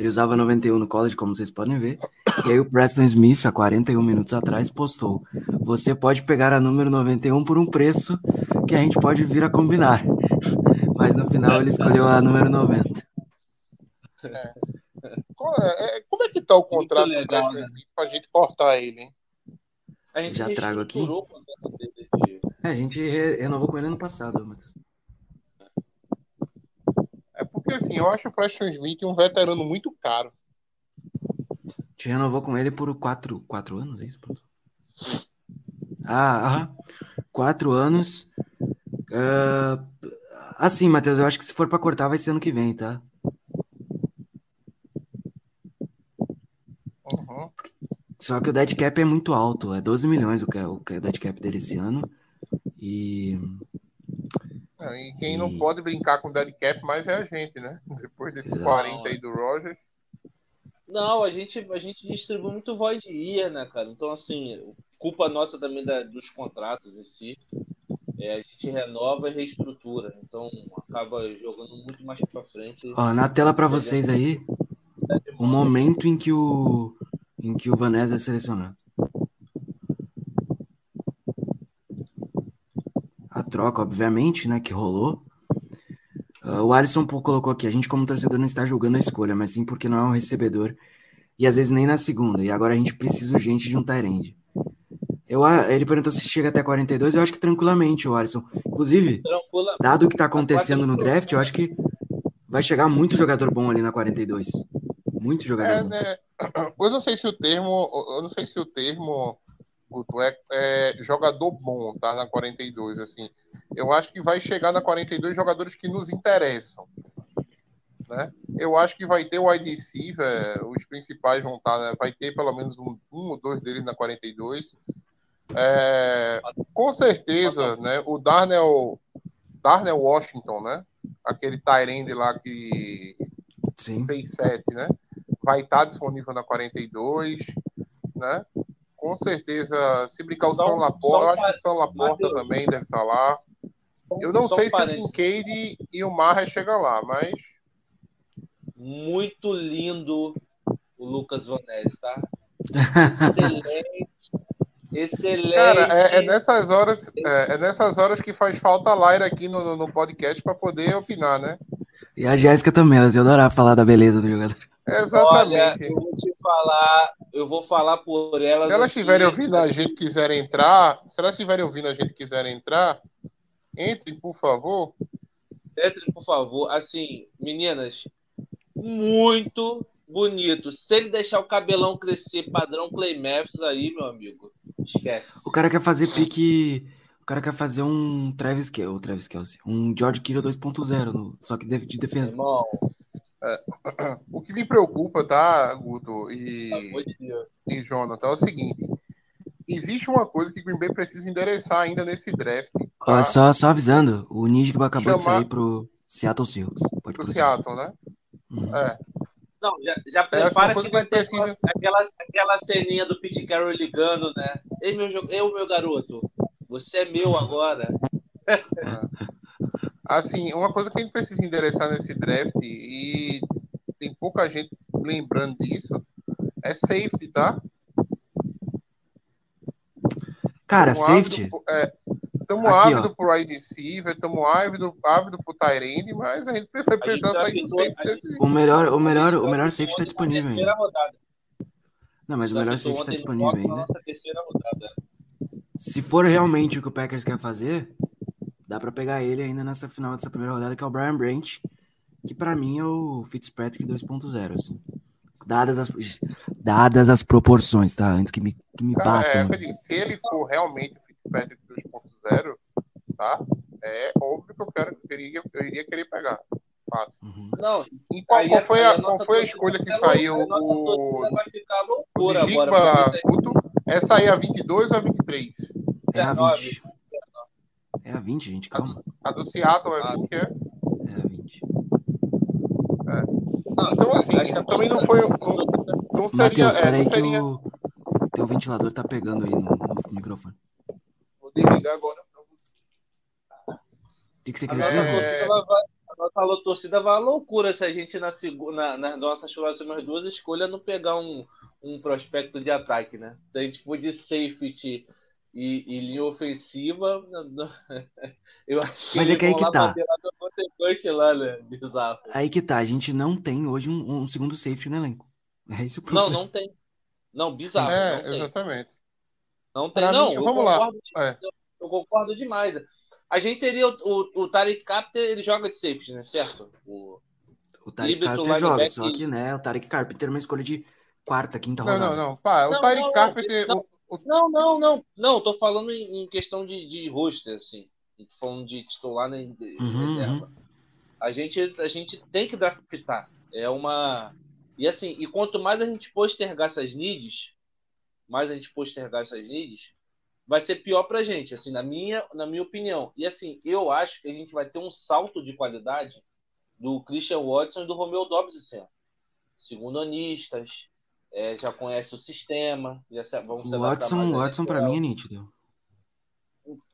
Ele usava 91 no college, como vocês podem ver. E aí o Preston Smith, há 41 minutos atrás, postou: Você pode pegar a número 91 por um preço que a gente pode vir a combinar. [laughs] Mas no final ele escolheu a número 90. É. é. Como é que tá o contrato legal, do Preston né? Smith pra gente cortar ele, hein? A gente Já trago aqui. É, a gente renovou com ele ano passado, mas... É porque assim, eu acho o Preston Smith um veterano muito caro. Te renovou com ele por quatro, quatro anos, é isso? Ah, aham. Quatro anos. Uh, assim, Matheus, eu acho que se for para cortar vai ser ano que vem, tá? Uhum. Só que o dead cap é muito alto, é 12 milhões o que é o que é o dead cap dele esse ano. E É, E quem não pode brincar com dead cap mais é a gente, né? [laughs] Depois desses Exato. 40 aí do Roger. Não, a gente, a gente distribui muito void year, né, cara? Então, assim, culpa nossa também da- dos contratos em si. É, a gente renova e reestrutura. Então, acaba jogando muito mais pra frente. ó, na tela para vocês aí, o momento em que o em que o Vanessa é selecionado. A troca, obviamente, né, que rolou. Ah, o Alisson colocou aqui, a gente como torcedor não está julgando a escolha, mas sim porque não é um recebedor e às vezes nem na segunda. E agora a gente precisa urgente de um Tyrande. Eu, a- ele perguntou se chega até 42, eu acho que tranquilamente, o Alisson. Inclusive, Tranquila. dado o que está acontecendo no draft, eu acho que vai chegar muito jogador bom ali na 42. Muito jogador É, bom. né? [clears throat] Eu não sei se o termo, eu não sei se o termo Guto, é, é jogador bom, tá? Na 42, assim. Eu acho que vai chegar na 42 jogadores que nos interessam. Né? Eu acho que vai ter o wide receiver, os principais vão estar, né? vai ter pelo menos um, um ou dois deles na 42. É, com certeza, né? O Darnell, Darnell Washington, né? Aquele Tyrande lá que Sim. 6-7, né? Vai estar disponível na 42, né? Com certeza, se brincar o Só- São Laporta, acho que o São Laporta Mateus. também deve estar lá. Eu não sei se o. Kincaid e o Marra chegam lá, mas Muito lindo o Lucas Van Ness, tá? [laughs] Excelente. Excelente. cara, é, é nessas horas, é, é nessas horas que faz falta a Lyra aqui no, no- no podcast para poder opinar, né? E a Jéssica também, elas iam adorar falar da beleza do jogador. Olha, Exatamente. eu vou te falar, eu vou falar por elas. Se elas aqui. estiverem ouvindo a gente quiserem entrar, se elas estiverem ouvindo a gente quiserem entrar, entrem, por favor. Entrem, por favor. Assim, meninas, muito bonito. Se ele deixar o cabelão crescer padrão Clay Matthews aí, meu amigo, esquece. O cara quer fazer pique. O cara quer fazer um Travis Kelce, o Travis Kelce, um George Kittle 2.0, no- só que de, de defesa. Irmão, O que me preocupa, tá, Guto e, de Deus. e Jonathan, é o seguinte: existe uma coisa que o Green Bay precisa endereçar ainda nesse draft tá? só, só avisando, o Ninja acabou de Chamar- sair pro Seattle Seahawks. Pode pro. Seattle, né? Uhum. É. Não, já, já é prepara coisa que vai que ter precisa- aquela, aquela ceninha do Pete Carroll ligando, né? Ei, meu, eu, meu garoto, você é meu agora. [laughs] Assim, uma coisa que a gente precisa endereçar nesse draft, e tem pouca gente lembrando disso, é safety, tá? Cara, Tamo safety. ávido por- É, tamo Aqui, ávido pro wide receiver, tamo ávido, ávido pro Tyrande, mas a gente vai precisar sair do safety desse. O melhor, o melhor, o melhor safety tá disponível terceira ainda. rodada. Não, mas o melhor safety tá disponível ainda. Se for realmente o que o Packers quer fazer, dá pra pegar ele ainda nessa final dessa primeira rodada, que é o Brian Branch, que pra mim é o Fitzpatrick 2.0, assim. Dadas as, dadas as proporções, tá? Antes que me, que me Cara, é, batam. eu digo, se ele for realmente o Fitzpatrick 2.0, tá? É óbvio que eu quero, eu iria, eu iria querer pegar. Fácil. Uhum. Não, E qual, aí qual foi aí a, nossa qual foi a escolha que saiu? a O, o loucura de agora. Jigba porque isso Guto? É sair a 22 ou a 23? É a 19. 20. É a 20, gente, calma. A do Seattle é. 20, é? É a 20. Não, Então, assim, acho que a também não foi- a Não seria. Matheus, É, peraí não que seria... o teu ventilador tá pegando aí no, no microfone. Vou desligar agora pra você. O que, que você A queria nossa, dizer? É. A nossa torcida vai à loucura se a gente na segunda, nas nossas próximas duas escolhas não pegar um, um prospecto de ataque, né? Daí, tipo, de safety e, e linha ofensiva, [laughs] eu acho que Mas é que aí que tá. lá no Montecoste lá, né? Bizarro. Aí que tá, a gente não tem hoje um, um segundo safety no elenco. [laughs] É esse o problema. Não, não tem. Não, bizarro. não É, tem. exatamente. Não tem, Pra não. mim, eu vamos lá. É. Eu concordo demais. A gente teria o, o, o Tarek Capter, ele joga de safety, né? Certo? O, O Tarek Carpenter joga, só que, né, o Tarek Carpenter é uma escolha de quarta, quinta Não, rodada. não, não. Pá, o Não, Tyreek não, Carpenter. não. Não, não, não. Não, tô falando em, em questão de, de roster, assim. Não tô falando de titular nem de Uhum, reserva. A, gente, a gente tem que draftar. É uma. E assim, e quanto mais a gente postergar essas needs, mais a gente postergar essas needs, vai ser pior pra gente, assim, na minha, na minha opinião. E assim, eu acho que a gente vai ter um salto de qualidade do Christian Watson e do Romeo Dobbs esse ano. Segundo anistas, é, já conhece o sistema, já se, vão se Watson, Watson NFL. mim é nítido.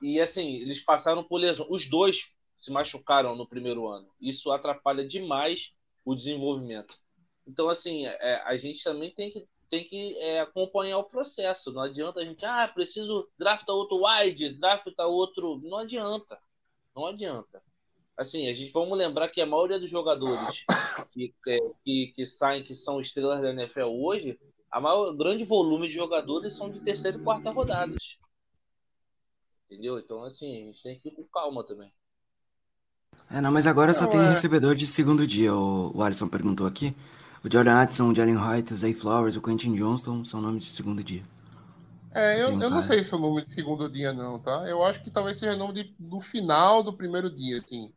E assim, eles passaram por lesão. Os dois se machucaram no primeiro ano. Isso atrapalha demais o desenvolvimento. Então, assim, é, a gente também tem que, tem que é, acompanhar o processo. Não adianta a gente, ah, preciso draftar outro wide, draftar outro. Não adianta. Não adianta. Assim, a gente vamos lembrar que a maioria dos jogadores que, é, que, que saem, que são estrelas da NFL hoje, a maior grande volume de jogadores são de terceira e quarta rodadas. Entendeu? Então, assim, a gente tem que ir com calma também. É, não, mas agora só Não, tem é- recebedor de segundo dia, o, o Alisson perguntou aqui. O Jordan Addison, o Jalen White, o Zay Flowers, o Quentin Johnston são nomes de segundo dia. É, eu, eu não sei se é o número de segundo dia, não, tá? Eu acho que talvez seja o nome de- do final do primeiro dia, assim.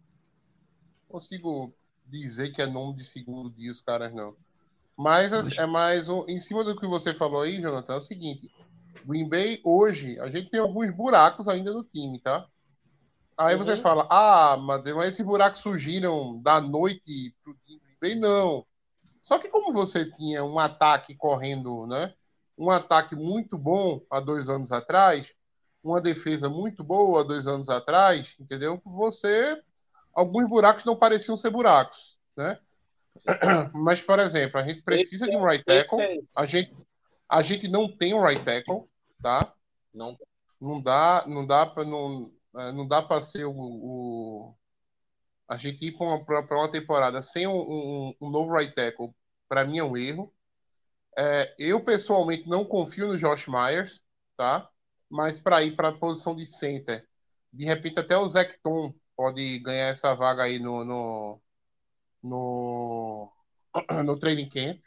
Consigo dizer que é nome de segundo dia os caras, não. Mas assim, é mais um, em cima do que você falou aí, Jonathan, é o seguinte. Green Bay, hoje, a gente tem alguns buracos ainda no time, tá? Aí você Uhum. fala, ah, mas, mas esses buracos surgiram da noite pro time Green Bay? Não. Só que como você tinha um ataque correndo, né? Um ataque muito bom há dois anos atrás, uma defesa muito boa há dois anos atrás, entendeu? Você, alguns buracos não pareciam ser buracos, né? [clears throat] Mas, por exemplo, a gente precisa de um right tackle, É isso. a gente, a gente não tem um right tackle, tá? Não, não dá, não dá para não, é, não dá para ser o, o- a gente ir para uma, pra uma temporada sem um, um- um novo right tackle, para mim é um erro. É, eu pessoalmente não confio no Josh Myers, tá? Mas para ir para a posição de center, de repente até o Zach Tom pode ganhar essa vaga aí no no no, [clears throat] no training camp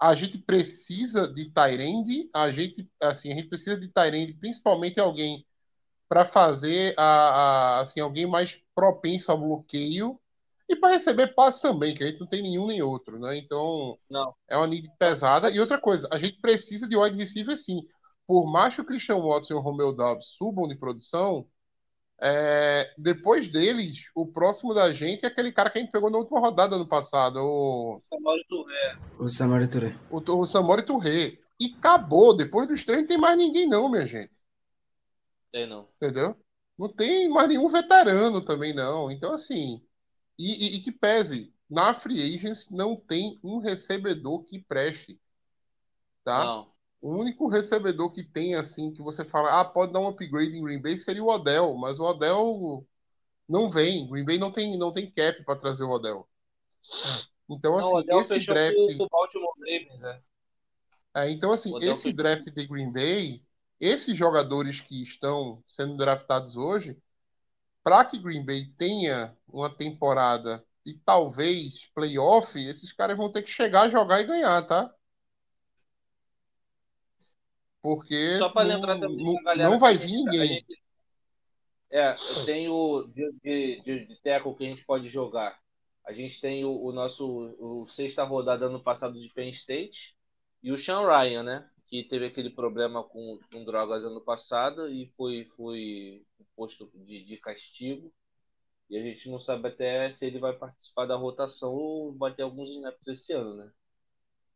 a gente precisa de Tyrande, a gente assim, a gente precisa de Tyrande, principalmente alguém para fazer a, a- assim, alguém mais propenso ao bloqueio e para receber passe também, que a gente não tem nenhum nem outro, né? Então, não. é uma need pesada. E outra coisa, a gente precisa de wide receiver sim. Por mais que o Christian Watson e o Romeo Dobbs subam de produção, é, depois deles, o próximo da gente é aquele cara que a gente pegou na última rodada ano passado, o Samori Touré. O Samori Touré. o, o Samori Touré. E acabou. Depois dos três não tem mais ninguém, não, minha gente. Tem não. Entendeu? Não tem mais nenhum veterano também, não. Então, assim. E, e- e que pese, na Free Agents não tem um recebedor que preste. Tá? Não. O único recebedor que tem, assim, que você fala, ah, pode dar um upgrade em Green Bay seria o Odell, mas o Odell não vem. Green Bay não tem, não tem cap para trazer o Odell. Então, Não, assim, o Odell esse fechou draft. o Ravens, né? É, então, assim, esse foi- draft de Green Bay, esses jogadores que estão sendo draftados hoje, para que Green Bay tenha uma temporada e talvez playoff, esses caras vão ter que chegar, jogar e ganhar, tá? Porque Só para não, lembrar também não, galera não vai vir ninguém. gente- É, tem o de, de, de, de tackle que a gente pode jogar. A gente tem o, o nosso o sexta rodada ano passado de Penn State e o Sean Ryan, né? Que teve aquele problema com, com drogas ano passado e foi, foi posto de, de castigo. E a gente não sabe até se ele vai participar da rotação ou vai ter alguns snaps esse ano, né?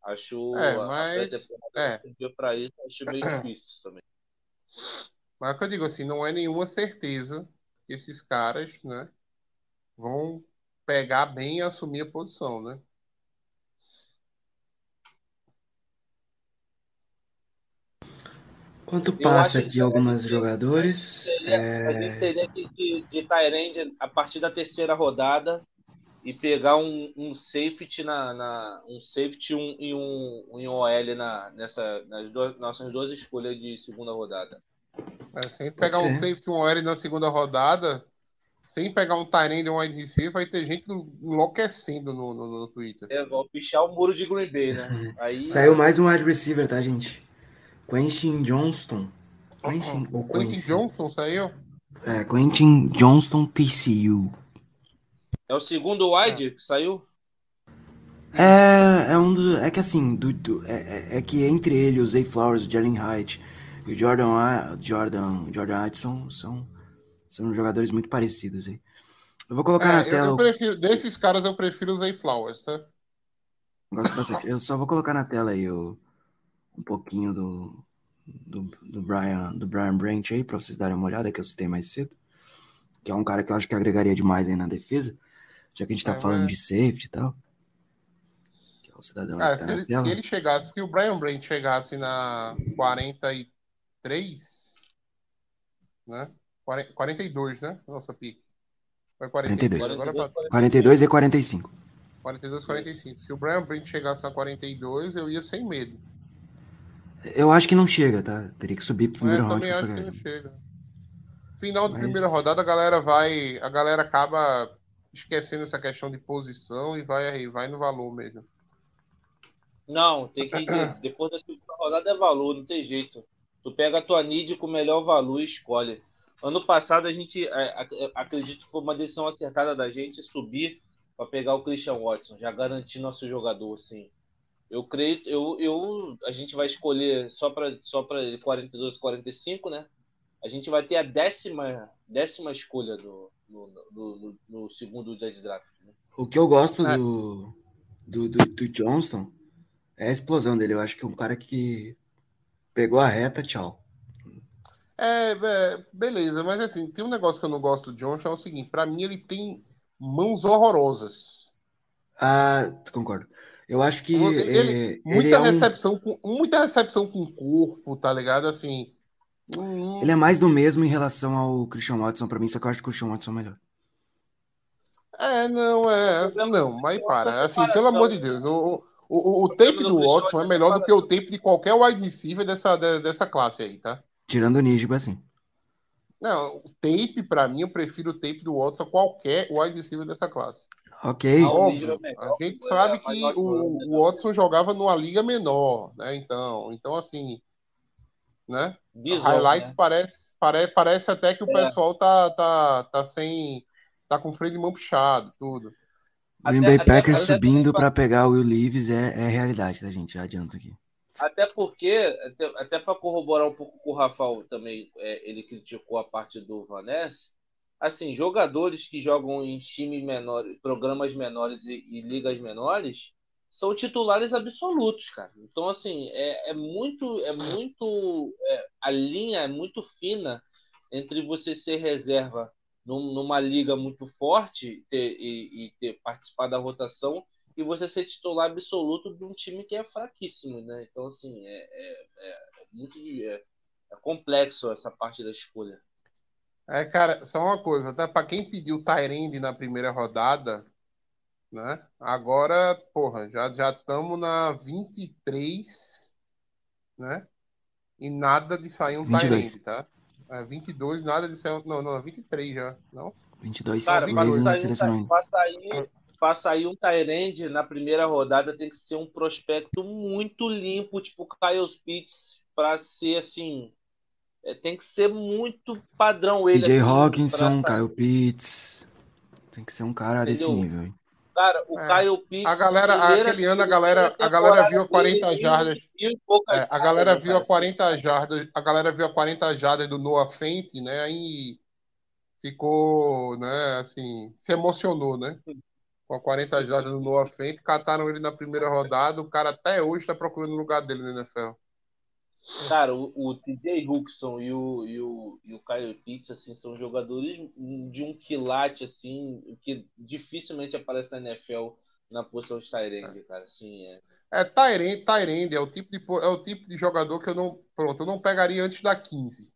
Acho É, a- a mas- pré-temporada é. para isso, acho meio difícil também. [clears throat] Mas é o que eu digo assim, não é nenhuma certeza que esses caras, né, vão pegar bem e assumir a posição, né? Enquanto Eu passa aqui que- alguns jogadores, A gente é, teria que de, de Tyrande a partir da terceira rodada e pegar um, um safety na, na- um safety um, e um, um OL na, nessa, nas duas, nossas duas escolhas de segunda rodada. É, se a gente pegar um safety, um OL na segunda rodada, sem pegar um Tyrande ou um wide receiver, vai ter gente enlouquecendo no, no, no Twitter. É, vou pichar o muro de Green Bay, né? Aí... Saiu mais um wide receiver, tá, gente? Quentin Johnston. Quentin, ou Quentin Johnston saiu? É, Quentin Johnston TCU. É o segundo wide que saiu? É, é um do, é que assim, do, do é, é, é que entre ele, o Zay Flowers, o Jalen Hyde e o Jordan, Jordan, Jordan Hudson são, são jogadores muito parecidos aí. Eu vou colocar é, na tela. Eu prefiro, desses caras eu prefiro o Zay Flowers, tá? Gosto bastante. Eu só vou colocar na tela aí o, um pouquinho do, do, do, Brian, do Brian Branch aí, para vocês darem uma olhada, que eu citei mais cedo. Que é um cara que eu acho que agregaria demais aí na defesa, já que a gente tá é, falando de safety e tal. Que é o cidadão cara, tá se, ele, se, ele, chegasse, se o Brian Branch chegasse na 43, né? 42, né? Nossa pique. Foi 42. 42. Agora, 42 e 45. 42 e 45. Se o Brian Branch chegasse na 42, eu ia sem medo. Eu acho que não chega, tá? Teria que subir pro primeiro é, round. Eu também acho que não chega. Final da primeira rodada, a galera vai. A galera acaba esquecendo essa questão de posição e vai, vai no valor mesmo. Não, tem que. [clears throat] depois da segunda rodada é valor, não tem jeito. Tu pega a tua need com o melhor valor e escolhe. Ano passado a gente é, acredito que foi uma decisão acertada da gente subir para pegar o Christian Watson, já garantir nosso jogador, assim. Eu creio, eu, eu, a gente vai escolher só para só para 42, 45, né? A gente vai ter a décima, décima escolha do, no, no, no segundo dead draft. Né? O que eu gosto é. do, do, do, do, Johnston é a explosão dele. Eu acho que é um cara que pegou a reta, tchau. É, é beleza, mas assim, tem um negócio que eu não gosto do Johnston, é o seguinte, para mim ele tem mãos horrorosas. Ah, concordo. Eu acho que. Ele, é, muita, ele é recepção um... com, muita recepção com o corpo, tá ligado? Assim. Hum... Ele é mais do mesmo em relação ao Christian Watson para mim, só que eu acho que o Christian Watson é melhor. É, não, é. Não, mas para. Assim, pelo amor de Deus, o, o, o, tape do Watson é melhor do que o tape de qualquer wide receiver dessa, dessa classe aí, tá? Tirando o Nígibo, assim. Não, o tape, para mim, eu prefiro o tape do Watson a qualquer wide receiver dessa clase. Ok. Óbvio, a gente sabe que o, o Watson jogava numa liga menor, né? Então, então assim, né? Highlights né? Parece, parece, parece até que o é. pessoal tá, tá, tá sem. tá com freio de mão puxado, tudo. Green Bay Packers subindo para pegar o Will Leaves é, é realidade, tá, gente? Já adianto aqui. Até porque, até, até para corroborar um pouco com o Rafael também, é, ele criticou a parte do Vanessa assim, jogadores que jogam em times menores, programas menores e, e, ligas menores, são titulares absolutos, cara. Então, assim, é, é muito, é muito, é, a linha é muito fina entre você ser reserva num, numa liga muito forte ter, e, e, ter participado da rotação e você ser titular absoluto de um time que é fraquíssimo, né? Então, assim, é, é, é, é muito é, é complexo essa parte da escolha. É, cara, só uma coisa, tá? Para quem pediu Tyrande na primeira rodada, né? Agora, porra, já já estamos na 23, né? E nada de sair um Tyrande, tá? É, 22, nada de sair, não, não, 23 já, não? 22. Cara, para sair, pra sair, pra sair um Tyrande na primeira rodada tem que ser um prospecto muito limpo, tipo Kyle Pitts, para ser assim, é, tem que ser muito padrão ele. DJ assim, Hawkinson, Kyle Pitts. Tem que ser um cara Entendeu? desse nível. Hein? Cara, o é. Kyle Pitts. A galera, aquele ano, a galera, a galera viu a 40 jardas. É, a galera viu a 40 jardas. A galera viu a 40 jardas do Noah Fent, né? Aí ficou, né, assim, se emocionou, né? Com a 40 jardas do Noah Fent, cataram ele na primeira rodada. O cara até hoje está procurando o lugar dele no NFL. Cara, o, o TJ Huxon e o, e o, e o Kyle Pitts, assim, são jogadores de um quilate, assim, que dificilmente aparece na NFL na posição de Tyrande, cara, assim, é... É, Tyrande, Tyrande é o tipo de é o tipo de jogador que eu não, pronto, eu não pegaria antes da 15.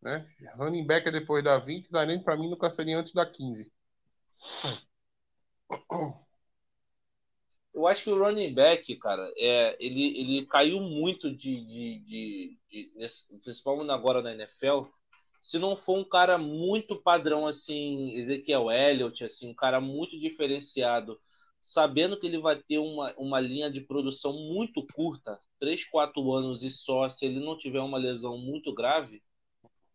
Né? Running back é depois da 20, Tyrande para mim nunca seria antes da 15. [clears throat] Eu acho que o running back, cara, é, ele, ele caiu muito de, de, de, de nesse, principalmente agora na NFL, se não for um cara muito padrão assim, Ezequiel Elliott, assim, um cara muito diferenciado, sabendo que ele vai ter uma, uma linha de produção muito curta, 3, 4 anos e só, se ele não tiver uma lesão muito grave,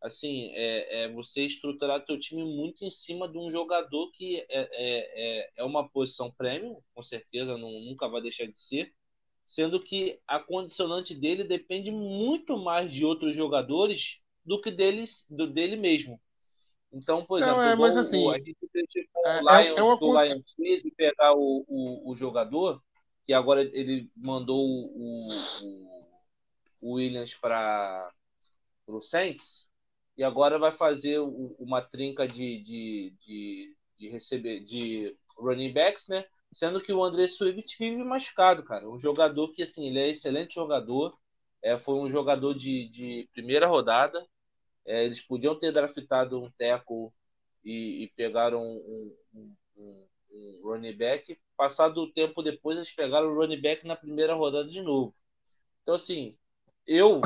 assim, é, é você estruturar teu time muito em cima de um jogador que é, é, é, é uma posição premium, com certeza, não, nunca vai deixar de ser, sendo que a condicionante dele depende muito mais de outros jogadores do que deles, do dele mesmo. Então, por exemplo, não, é, mas assim, a gente com é, o Lions, é, é uma... do Lions e pegar o, o, o, jogador, que agora ele mandou o, o, o Williams para o Saints, e agora vai fazer uma trinca de, de, de, de receber de running backs, né? Sendo que o André Swift vive machucado, cara. Um jogador que, assim, ele é excelente jogador. É, foi um jogador de, de primeira rodada. É, eles podiam ter draftado um teco e, e pegaram um, um, um, um, running back. Passado o tempo depois, eles pegaram o running back na primeira rodada de novo. Então, assim, eu.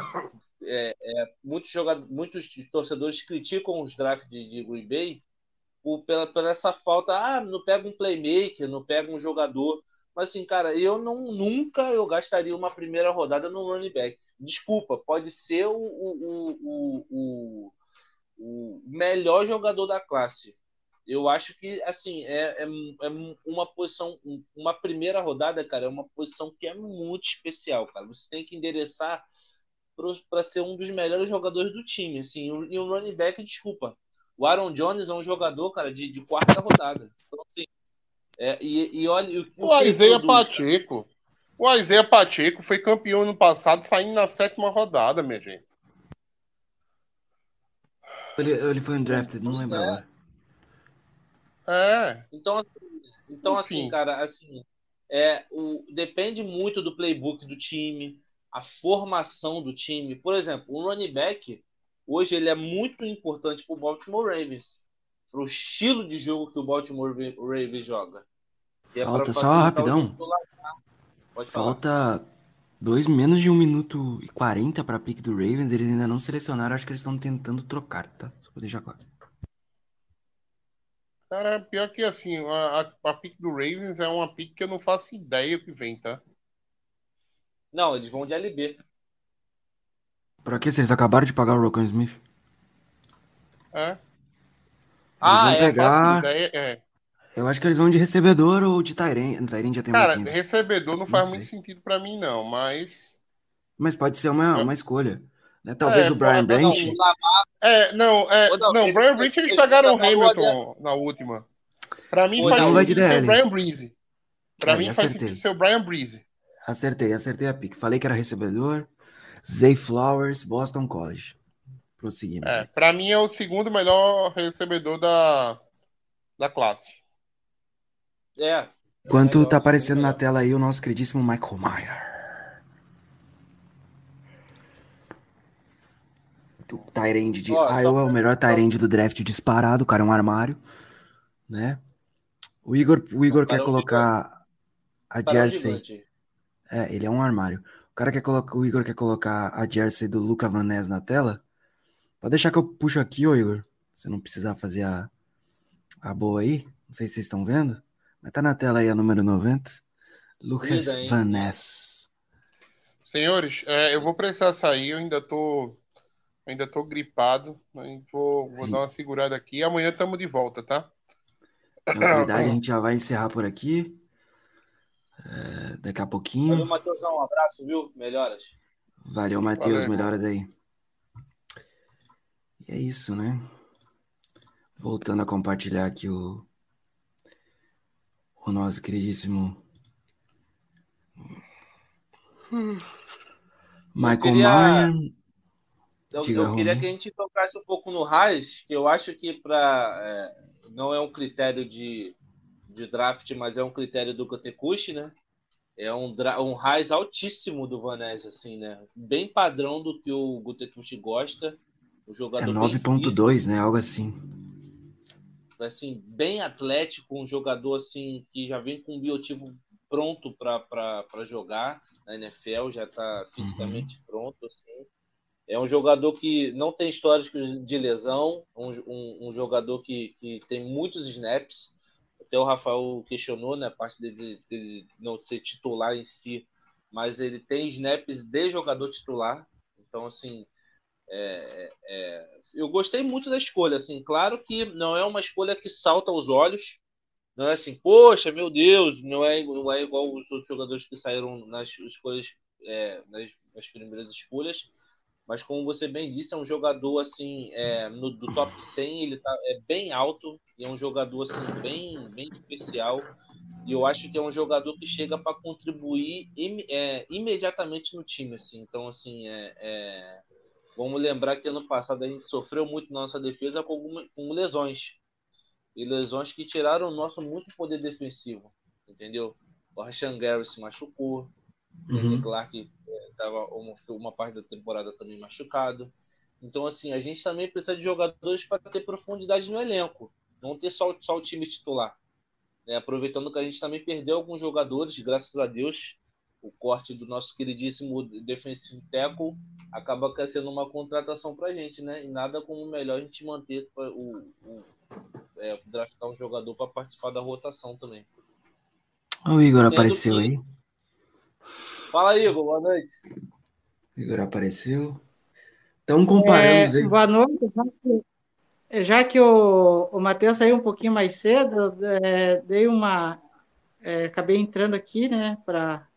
É, é, muitos, jogadores, muitos torcedores criticam os drafts de, de Green Bay por, pela, pela essa falta. Ah, não pega um playmaker, não pega um jogador. Mas assim, cara, eu não nunca eu gastaria uma primeira rodada no running back. Desculpa, pode ser o, o, o, o, o melhor jogador da classe. Eu acho que assim é, é, é, uma posição, uma primeira rodada, cara, é uma posição que é muito especial, cara. Você tem que endereçar para ser um dos melhores jogadores do time, assim. E o running back, desculpa, o Aaron Jones é um jogador, cara, de, de quarta rodada. Então assim, é, e, e olha. O, o Isaiah Pacheco. O Isaiah Pacheco foi campeão no passado, saindo na sétima rodada, minha gente. Ele, ele foi um draft, não lembro é. agora. É. Então, assim, então assim, cara, assim, é, o, depende muito do playbook do time, a formação do time. Por exemplo, o running back, hoje ele é muito importante para o Baltimore Ravens para o estilo de jogo que o Baltimore Ravens joga. É Falta só rapidão. Falta dois menos de um minuto e quarenta para a pick do Ravens. Eles ainda não selecionaram. Acho que eles estão tentando trocar, tá? Só vou deixar claro. Cara, pior que assim, a, a, a pick do Ravens é uma pick que eu não faço ideia o que vem, tá? Não, eles vão de LB. Pra que? Se eles acabaram de pagar o Rocco Smith? É ah, vão é, pegar. Ideia, é. Eu acho que eles vão de recebedor ou de Tyrene. Tyrene já tem Cara, recebedor não faz não muito sentido para mim, não, mas. Mas pode ser uma, uma escolha. Né? Talvez é, o Brian Branch. É, não, é, não, não, Brian Branch eles pegaram o Hamilton na última. Para mim faz então sentido ser o Brian Breeze. Para mim faz sentido ser o Brian Breeze. Acertei, acertei a pique. Falei que era recebedor. Zay Flowers, Boston College. Prosseguimos. É, para mim é o segundo melhor recebedor da, da classe. É. Enquanto tá aparecendo na tela aí o nosso queridíssimo Michael Meyer. O Tyrande de oh, Iowa, é o melhor Tyrande do draft disparado, o cara é um armário, né? O Igor, o Igor quer é colocar a jersey. É, ele é um armário. O cara quer colocar, o Igor quer colocar a jersey do Luca Van Ness na tela. Pode deixar que eu puxo aqui, ô Igor. Você não precisar fazer a, a boa aí. Não sei se vocês estão vendo. Mas tá na tela aí a número 90. Lucas Van Ness. Senhores, é, eu vou precisar sair. Eu ainda tô, ainda tô gripado. Vou, vou dar uma segurada aqui. Amanhã estamos de volta, tá? Tranquilidade, a [clears throat] gente já vai encerrar por aqui. É, daqui a pouquinho. Valeu, Matheusão. Um abraço, viu? Melhoras. Valeu, Matheus. Melhoras aí. E é isso, né? Voltando a compartilhar aqui o, o nosso queridíssimo Michael queria... Mayer. Eu, eu queria que a gente tocasse um pouco no Raiz, que eu acho que para é, não é um critério de, de draft, mas é um critério do Gotekushi, né? É um, um Raiz altíssimo do Vanessa, assim, né? Bem padrão do que o Gotekushi gosta. Um jogador é 9.2, né? Algo assim. Assim, bem atlético, um jogador assim que já vem com um biotipo pronto para jogar na NFL, já está fisicamente uhum. pronto, assim. É um jogador que não tem histórico de lesão, um, um, um jogador que, que tem muitos snaps. Até o Rafael questionou, né, a parte dele, dele não ser titular em si, mas ele tem snaps de jogador titular. Então, assim, é, é, eu gostei muito da escolha. Assim, claro que não é uma escolha que salta aos olhos. Não é assim, poxa, meu Deus, não é, não é igual os outros jogadores que saíram nas escolhas, é, nas, nas primeiras escolhas mas como você bem disse, é um jogador assim, é, no, do top 100, ele tá, é bem alto e é um jogador assim bem, bem especial. E eu acho que é um jogador que chega para contribuir im, é, imediatamente no time, assim. Então, assim, é, é, vamos lembrar que ano passado a gente sofreu muito na nossa defesa com, com lesões e lesões que tiraram o nosso muito poder defensivo, entendeu? O Rashan Gary se machucou, Uhum. Clark estava é, uma, uma parte da temporada também machucado. Então, assim, a gente também precisa de jogadores para ter profundidade no elenco, não ter só, só o time titular. Né? Aproveitando que a gente também perdeu alguns jogadores, graças a Deus, o corte do nosso queridíssimo defensive tackle acaba sendo uma contratação para a gente, né? E nada como melhor a gente manter o, o é, draftar um jogador para participar da rotação também. O Igor Sendo apareceu que... aí. Fala, Igor, boa noite. Igor apareceu. Então, comparamos é, aí. Boa noite. Já que, já que o, o Matheus saiu um pouquinho mais cedo, é, dei uma. É, acabei entrando aqui, né, para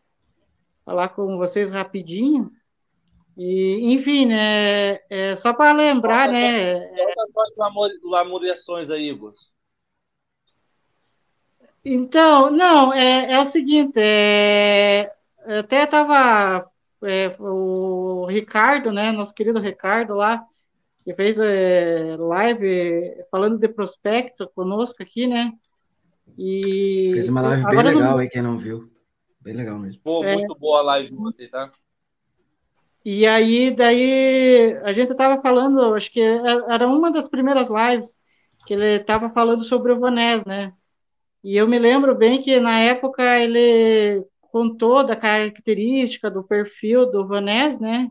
falar com vocês rapidinho. E, enfim, né, é, só para lembrar, né. Quantas é, lamuriações aí, Igor? Então, não, é, é o seguinte, é, até estava é, o Ricardo, né, nosso querido Ricardo lá, que fez é, live falando de prospecto conosco aqui, né? E fez uma live bem legal não... aí, quem não viu. Bem legal mesmo. Pô, é... muito boa a live ontem, tá? E aí, daí, a gente estava falando, acho que era uma das primeiras lives que ele estava falando sobre o Vanés, né? E eu me lembro bem que na época ele com toda a característica do perfil do Vanés, né?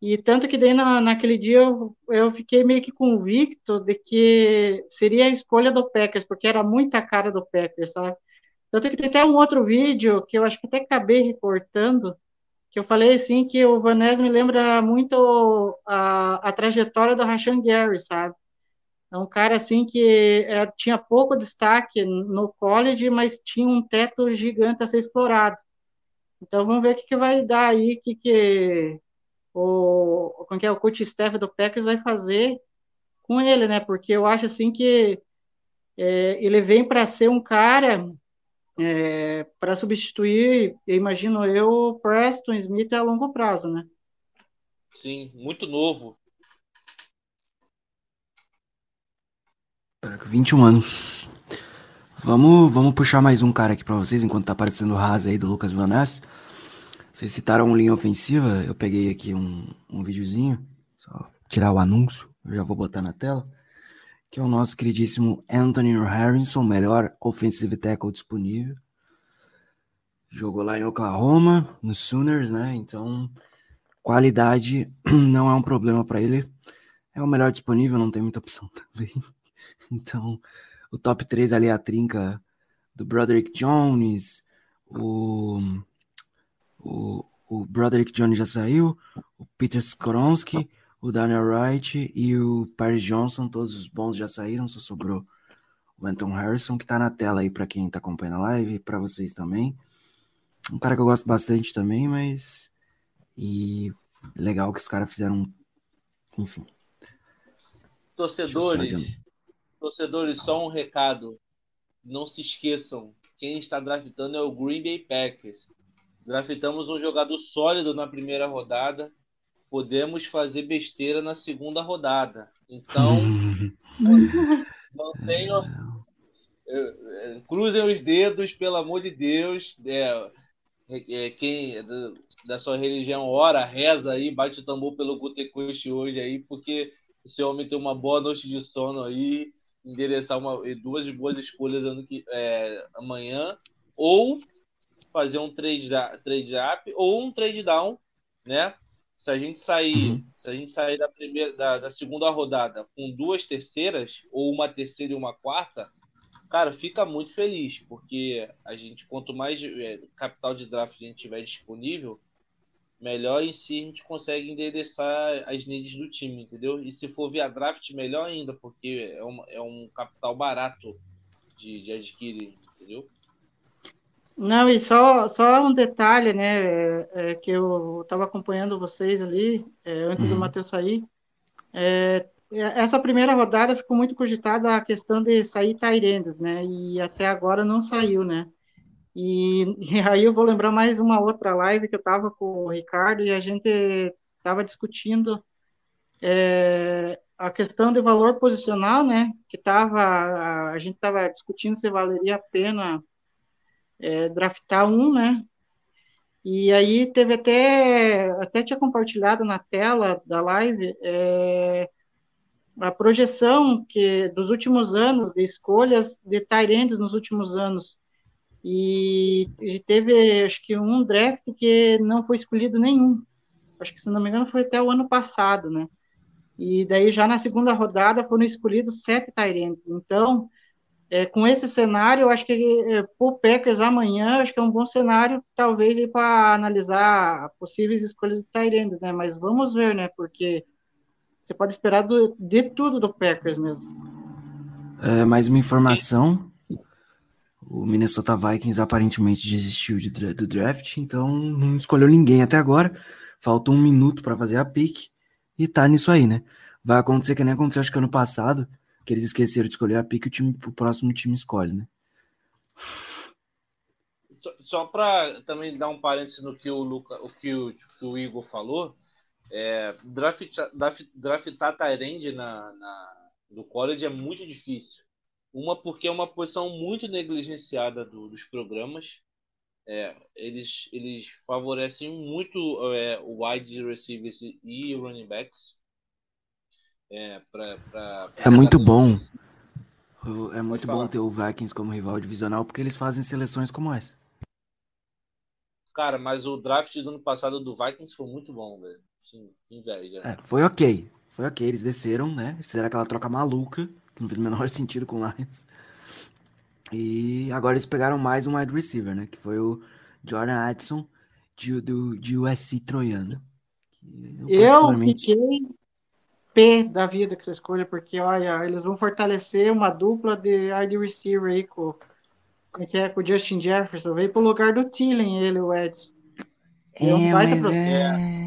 E tanto que daí na, naquele dia eu, eu fiquei meio que convicto de que seria a escolha do Packers, porque era muita cara do Packers, sabe? Tanto que tem até um outro vídeo que eu acho que até acabei recortando, que eu falei assim que o Vanés me lembra muito a, a trajetória do Rashan Gary, sabe? É um cara assim que é, tinha pouco destaque no college, mas tinha um teto gigante a ser explorado. Então vamos ver o que, que vai dar aí, o que, que o, como que é, o coach staff do Packers vai fazer com ele, né? Porque eu acho assim que é, ele vem para ser um cara é, para substituir, eu imagino eu, Preston Smith a longo prazo, né? Sim, muito novo. 21 anos. Vamos, vamos puxar mais um cara aqui para vocês, enquanto tá aparecendo o Haas aí do Lucas Van Ness. Vocês citaram linha ofensiva, eu peguei aqui um, um videozinho, só tirar o anúncio, eu já vou botar na tela, que é o nosso queridíssimo Anthony Harrison, melhor offensive tackle disponível. Jogou lá em Oklahoma, no Sooners, né? Então, qualidade [clears throat] não é um problema para ele. É o melhor disponível, não tem muita opção [laughs] também. [laughs] Então, o top 3 ali é a trinca do Broderick Jones, o, o, o Broderick Jones já saiu, o Peter Skoronski, o Daniel Wright e o Paris Johnson, todos os bons já saíram, só sobrou o Anton Harrison, que tá na tela aí para quem tá acompanhando a live, para vocês também. Um cara que eu gosto bastante também, mas. E legal que os caras fizeram. Enfim. Torcedores, Torcedores, só um recado. Não se esqueçam, quem está draftando é o Green Bay Packers. Draftamos um jogador sólido na primeira rodada. Podemos fazer besteira na segunda rodada. Então, [laughs] mantenham. É, cruzem os dedos, pelo amor de Deus. É, é, quem é da sua religião ora, reza aí, bate o tambor pelo Gutecuste hoje aí, porque esse homem tem uma boa noite de sono aí endereçar uma, duas boas escolhas ano que, é, amanhã, ou fazer um trade, trade up ou um trade down, né? Se a gente sair, uhum. se a gente sair da primeira, da, da, segunda rodada com duas terceiras ou uma terceira e uma quarta, cara, fica muito feliz, porque a gente quanto mais é, capital de draft a gente tiver disponível, melhor em si a gente consegue endereçar as needs do time, entendeu? E se for via draft, melhor ainda, porque é, uma, é um capital barato de, de adquirir, entendeu? Não, e só, só um detalhe, né, é, é que eu estava acompanhando vocês ali, é, antes uhum. do Matheus sair, é, é, essa primeira rodada ficou muito cogitada a questão de sair Tyrandes, né, e até agora não saiu, né, e, [laughs] e, aí eu vou lembrar mais uma outra live que eu estava com o Ricardo e a gente estava discutindo é, a questão de valor posicional, né? Que tava, a, gente estava discutindo se valeria a pena é, draftar um, né? E aí teve até, até tinha compartilhado na tela da live é, a projeção que dos últimos anos de escolhas de Tyrands nos últimos anos e, e, teve, acho que, um draft que não foi escolhido nenhum. Acho que, se não me engano, foi até o ano passado, né? E daí, já na segunda rodada, foram escolhidos sete Tyrants. Então, é, com esse cenário, eu acho que é, o Packers amanhã, acho que é um bom cenário, talvez, para analisar possíveis escolhas de Tyrants, né? Mas vamos ver, né? Porque você pode esperar do, de tudo do Packers mesmo. É, mais uma informação o Minnesota Vikings aparentemente desistiu de, do draft, então não escolheu ninguém até agora. Falta um minuto para fazer a pick e tá nisso aí, né? Vai acontecer que nem aconteceu acho que ano passado, que eles esqueceram de escolher a pick e o, time, o próximo time escolhe, né? Só para também dar um parênteses no que o, Luca, o, que o, que o Igor falou, é, draftar, draftar Tyrande na, na, no college é muito difícil. Uma porque é uma posição muito negligenciada do, dos programas. É, eles, eles favorecem muito é, o wide receivers e running backs. É, pra, pra, pra é muito bom. É muito bom ter o Vikings como rival divisional porque eles fazem seleções como essa. Cara, mas o draft do ano passado do Vikings foi muito bom, velho. Sim, inveja. É, foi ok. Foi ok. Eles desceram, né? Fizeram aquela troca maluca não fez o menor [laughs] sentido com o Lions. E agora eles pegaram mais um wide receiver, né? Que foi o Jordan Addison de, do, de USC Troiano. Eu, eu fiquei pé da vida com essa escolha, porque olha, eles vão fortalecer uma dupla de wide receiver aí com, com, que é, com o Justin Jefferson. Veio pro lugar do Tillen, ele, o Edson. É, mas é...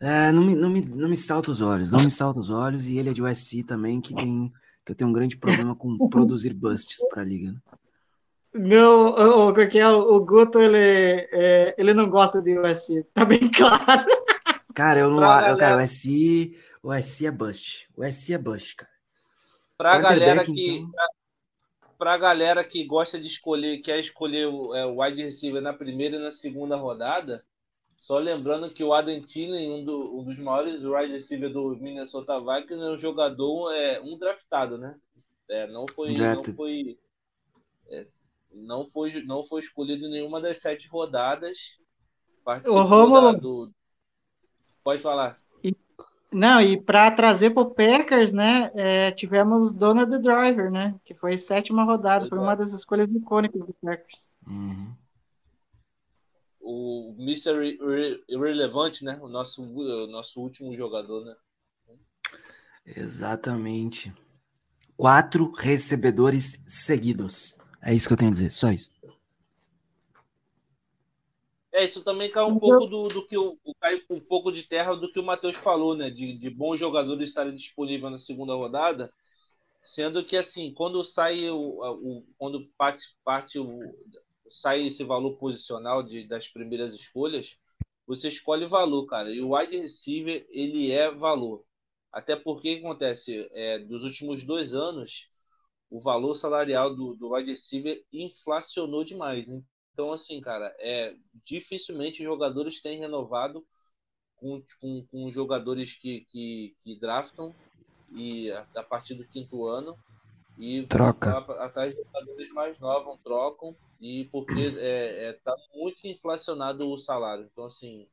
É, não, me, não, me, não me salta os olhos, não me salta os olhos. E ele é de USC também, que tem que eu tenho um grande problema com [laughs] produzir busts para a liga. Né? Meu, o, o, é, o Guto, ele, é, ele não gosta de USC, tá bem claro. Cara, eu não eu, cara, o USC, o é bust. O USC é bust, cara. Pra galera que então... pra, pra, galera que gosta de escolher, quer escolher o, é, o wide receiver na primeira e na segunda rodada, só lembrando que o Adam Thielen, um, do, um dos maiores wide receiver do Minnesota Vikings, é um jogador, é, um draftado, né? É, não foi, não foi, é, não foi, não foi escolhido em nenhuma das sete rodadas. Participou da, do... Pode falar. E, não, e para trazer para o Packers, né, é, tivemos Donald Driver, né, que foi sétima rodada, foi uma das escolhas icônicas do Packers. Uhum o Mr. Irrelevante, né? O nosso, o nosso último jogador, né? Exatamente. Quatro recebedores seguidos. É isso que eu tenho a dizer, só isso. É, isso também cai um pouco do, do que o, cai um pouco de terra do que o Matheus falou, né? De, de bons jogadores estarem disponíveis na segunda rodada. Sendo que assim, quando sai o, o quando parte, parte o, sai esse valor posicional de, das primeiras escolhas, você escolhe valor, cara. E o wide receiver, ele é valor. Até porque acontece, é, dos últimos dois anos, o valor salarial do, do wide receiver inflacionou demais. Então, assim, cara, é dificilmente jogadores têm renovado com, com, com jogadores que, que, que draftam e a, a partir do quinto ano e troca atrás de jogadores mais novos trocam e porque é, é, tá muito inflacionado o salário então assim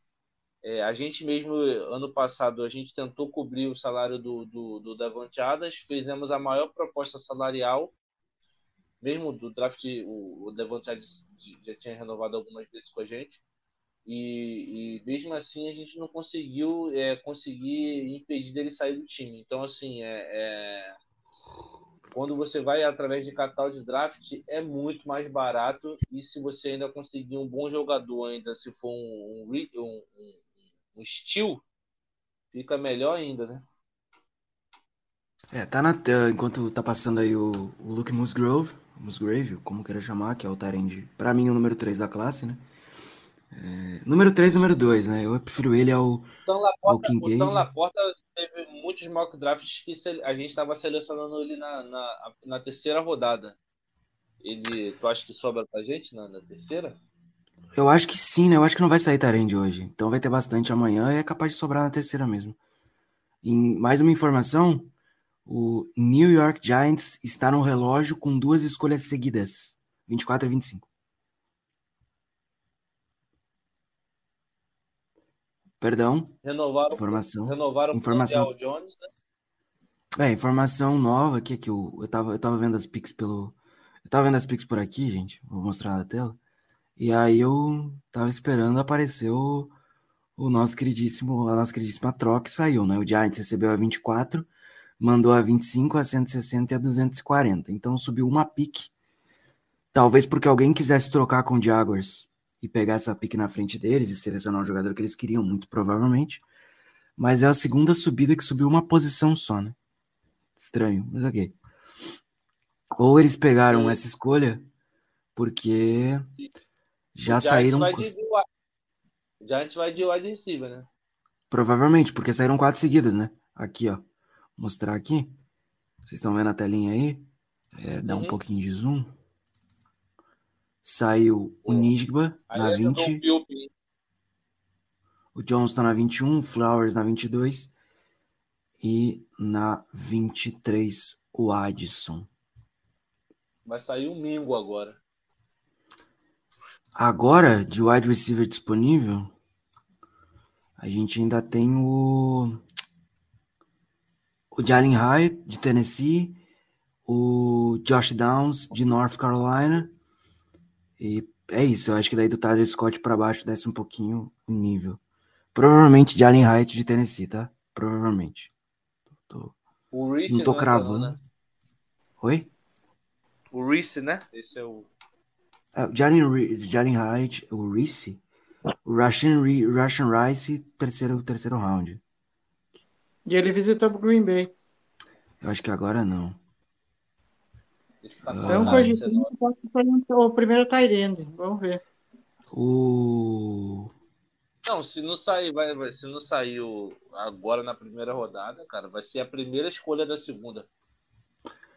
É, a gente mesmo, ano passado, a gente tentou cobrir o salário do, do, do Davante Adams, fizemos a maior proposta salarial, mesmo do draft, o, o Davante Adams já tinha renovado algumas vezes com a gente, e, e mesmo assim a gente não conseguiu é, conseguir impedir dele sair do time. Então, assim, é, é quando você vai através de capital de draft, é muito mais barato. E se você ainda conseguir um bom jogador, ainda se for um, um, um, um steel, fica melhor ainda, né? É, tá na enquanto tá passando aí o, o Luke Musgrove, Musgrave, como queira chamar, que é o Tyrande, para mim o número 3 da classe, né? É, número 3, número 2, né? Eu prefiro ele ao, Laporta, ao Kincaid. O São Laporta muitos mock drafts que a gente estava selecionando ele na, na, na, terceira rodada. Ele, tu acha que sobra pra gente na, na, terceira? Eu acho que sim, né? Eu acho que não vai sair Tarend hoje. Então vai ter bastante amanhã e é capaz de sobrar na terceira mesmo. E mais uma informação: o New York Giants está no relógio com duas escolhas seguidas: 24 e 25. Perdão. Renovaram, informação. Renovaram informação. o Jones, né? É, informação nova aqui que eu, eu, tava, eu tava vendo as pics pelo. Eu tava vendo as pics por aqui, gente. Vou mostrar na tela. E aí eu tava esperando aparecer o, o nosso queridíssimo, a nossa queridíssima troca que saiu, né? O Giants recebeu a 24, mandou a 25, a 160 e a 240. Então subiu uma pique. Talvez porque alguém quisesse trocar com o Jaguars e pegar essa pique na frente deles e selecionar um jogador que eles queriam, muito provavelmente. Mas é a segunda subida que subiu uma posição só, né? Estranho, mas ok. Ou eles pegaram essa escolha porque já saíram. Vai de, Giants vai de wide receiver, né? Provavelmente, porque saíram quatro seguidas, né? Aqui, ó. Vou mostrar aqui. Vocês estão vendo a telinha aí? É, dá uhum. um pouquinho de zoom. Saiu o Nigba na 20. O Johnston na 21, Flowers na 22 e na 23 o Addison. Vai sair o Mingo agora. Agora, de wide receiver disponível, a gente ainda tem o o Jalen Hyatt de Tennessee, o Josh Downs de North Carolina e é isso, eu acho que daí do Tyler Scott para baixo desce um pouquinho o nível. Provavelmente de Allen Height de Tennessee, tá? Provavelmente. Tô... O Reese não tô cravando. Não, né? Oi? O Reese, né? Esse é o. É, Jalen, Jalen Height, o Reese. O Russian, Russian Rice, terceiro, terceiro round. E ele visitou o Green Bay. Eu acho que agora não. Tá então, cogitando o primeiro Tyrande. Vamos ver. O. Não, se não sair, vai, vai, se não saiu agora na primeira rodada, cara, vai ser a primeira escolha da segunda.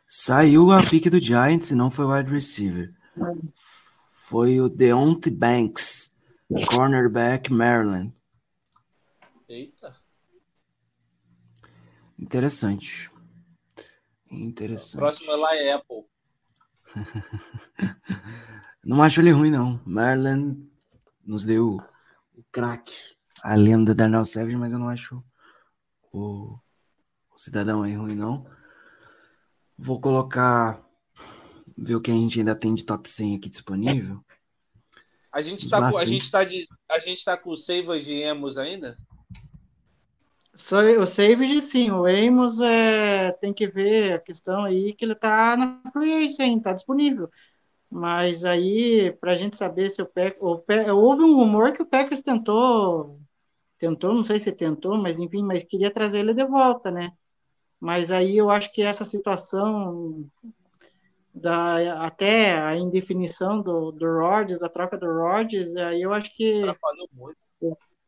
Saiu a pique do Giants e não foi wide receiver. Foi o Deontay Banks, cornerback Maryland. Eita. Interessante. Interessante. O próximo é lá é Apple. [laughs] não acho ele ruim, não. Marlon nos deu o craque, a lenda da Arnold Savage, mas eu não acho o, o cidadão aí ruim, não. Vou colocar. Ver o que a gente ainda tem de top 100 aqui disponível. A gente tá, com, a gente tá, de, a gente tá com o Savage e Emos ainda? O Savage, sim. O Amos é, tem que ver a questão aí que ele tá na free sim, tá disponível. Mas aí, para a gente saber se o Packers... Houve um rumor que o Packers tentou... Tentou, não sei se tentou, mas enfim, mas queria trazer ele de volta, né? Mas aí eu acho que essa situação da, até a indefinição do, do Rodgers, da troca do Rodgers, aí eu acho que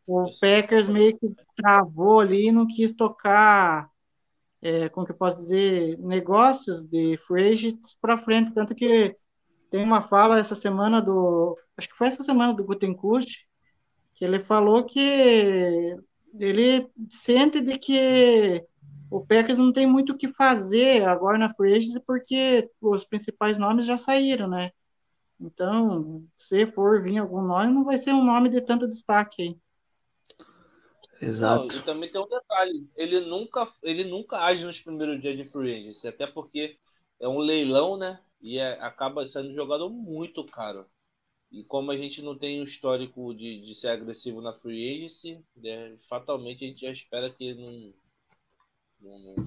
o Packers meio que travou ali e não quis tocar, é, como que eu posso dizer, negócios de free para frente, tanto que tem uma fala essa semana do, acho que foi essa semana do Gutenkust, que ele falou que ele sente de que o Packers não tem muito o que fazer agora na free porque os principais nomes já saíram, né? Então, se for vir algum nome, não vai ser um nome de tanto destaque aí. Exato. Não, e também tem um detalhe, ele nunca, ele nunca age nos primeiros dias de free agency, até porque é um leilão, né? E é, acaba sendo um jogador muito caro. E como a gente não tem um histórico de, de ser agressivo na free agency, né, fatalmente a gente já espera que ele não, não, não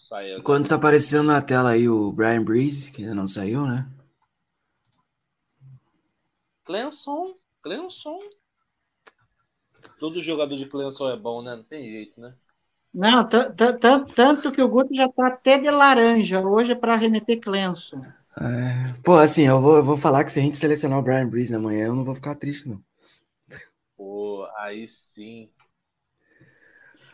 saia. Quando tá aparecendo na tela aí o Brian Breeze, que ainda não saiu, né? Clemson, Clemson. Todo jogador de Clemson é bom, né? Não tem jeito, né? Não, tanto que o Guto já tá até de laranja hoje é para remeter Clemson. É, pô, assim, eu vou, eu vou falar que se a gente selecionar o Brian Breeze na manhã, eu não vou ficar triste, não. Pô, aí sim.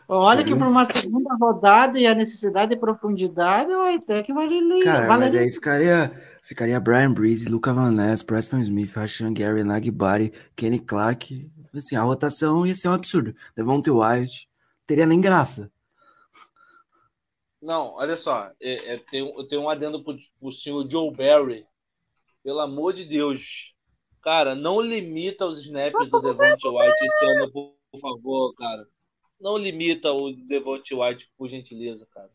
Olha que por uma segunda rodada e a necessidade de profundidade, o até vale Cara, vale mas aí ficaria, ficaria Brian Breeze, Luca Van Ness, Preston Smith, Rashan Gary, Nagbari, Kenny Clark. Assim, a rotação ia ser um absurdo. Devontae White, teria nem graça. Não, olha só, é, é, tem, eu tenho um adendo pro, pro senhor Joe Barry. Pelo amor de Deus. Cara, não limita os snaps do Devontae White esse ano, por, por favor, cara. Não limita o Devontae White, por gentileza, cara.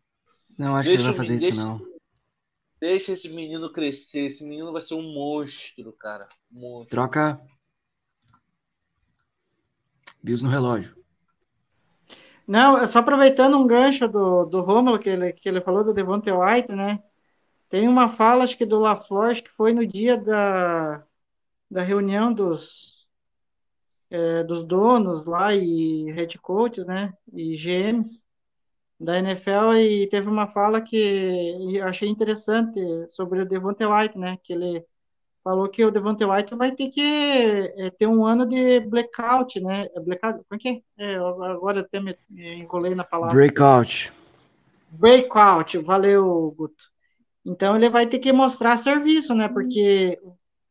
Não, acho deixa que ele vai fazer deixa, isso, não. Deixa esse menino crescer. Esse menino vai ser um monstro, cara. Um monstro. Troca. Bills no relógio. Não, só aproveitando um gancho do, do Romulo, que ele, que ele falou do Devontae White, né? Tem uma fala, acho que do LaFleur, que foi no dia da, da reunião dos, é, dos donos lá e head coaches, né? E GMs da NFL, e teve uma fala que eu achei interessante sobre o Devontae White, né? Que ele falou que o Devontae White vai ter que é, ter um ano de blackout, né? É blackout, como é que é? é agora até me, me enrolei na palavra. Breakout. Breakout, valeu, Guto. Então ele vai ter que mostrar serviço, né? Porque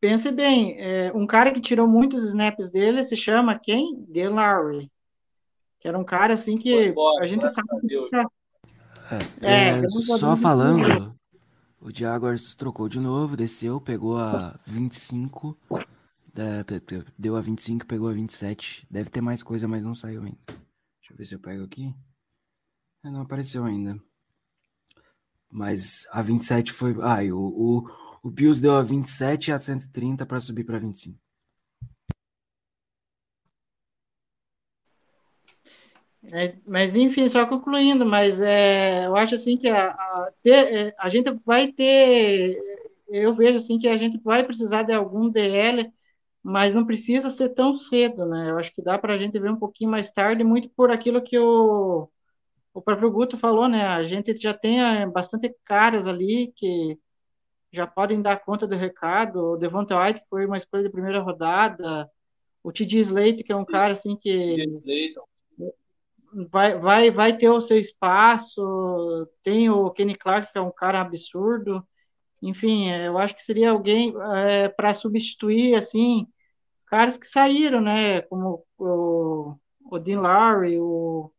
pense bem, é, um cara que tirou muitos snaps dele se chama quem? Delary. Que era um cara assim que embora, a gente sabe que fica... é, é, só falando, o Jaguars trocou de novo, desceu, pegou a 25. Deu a 25, pegou a 27. Deve ter mais coisa, mas não saiu ainda. Deixa eu ver se eu pego aqui. É, não apareceu ainda. Mas a 27 foi. Ah, o, o, o Bills deu a 27 e a 130 para subir para 25. É, mas enfim, só concluindo, mas é, eu acho assim que a, a, ter, a gente vai ter, eu vejo assim que a gente vai precisar de algum DL, mas não precisa ser tão cedo, né? Eu acho que dá para a gente ver um pouquinho mais tarde, muito por aquilo que o, o próprio Guto falou, né? A gente já tem é, bastante caras ali que já podem dar conta do recado. O Devonta White foi uma escolha de primeira rodada, o T.J. Slate, que é um cara assim que vai, vai, vai ter o seu espaço. Tem o Kenny Clark, que é um cara absurdo. Enfim, é, eu acho que seria alguém é, para substituir, assim, caras que saíram, né? Como o, o Dean Lowry, o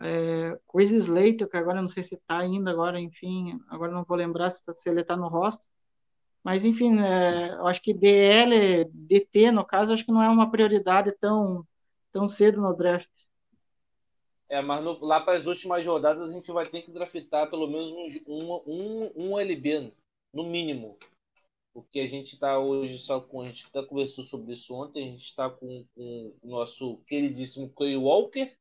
é, Chris Slater, que agora não sei se está ainda, agora, enfim, agora não vou lembrar se, tá, se ele está no roster. Mas, enfim, é, eu acho que DL, DT, no caso, acho que não é uma prioridade tão, tão cedo no draft. É, mas no, lá para as últimas rodadas a gente vai ter que draftar pelo menos um, um, um LB, no mínimo. Porque a gente está hoje só com. A gente até conversou sobre isso ontem. A gente está com, com, o nosso queridíssimo Clay Walker,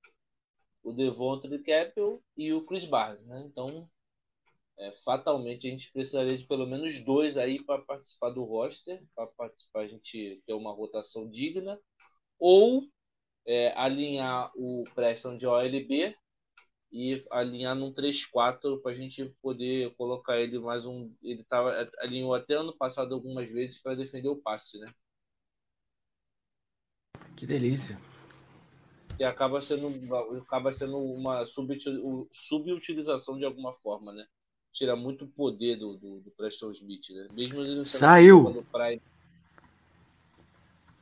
o Devontae Capital e o Chris Barnes. Né? Então, é, fatalmente a gente precisaria de pelo menos dois aí para participar do roster, para participar a gente ter uma rotação digna. Ou é, alinhar o Preston de OLB e alinhar num 3-4 para a gente poder colocar ele mais um. Ele tava, alinhou até ano passado algumas vezes para defender o passe, né? Que delícia. E acaba sendo, acaba sendo uma subutilização de alguma forma, né? Tira muito poder do, do, do Preston Smith, né? Mesmo ele Saiu!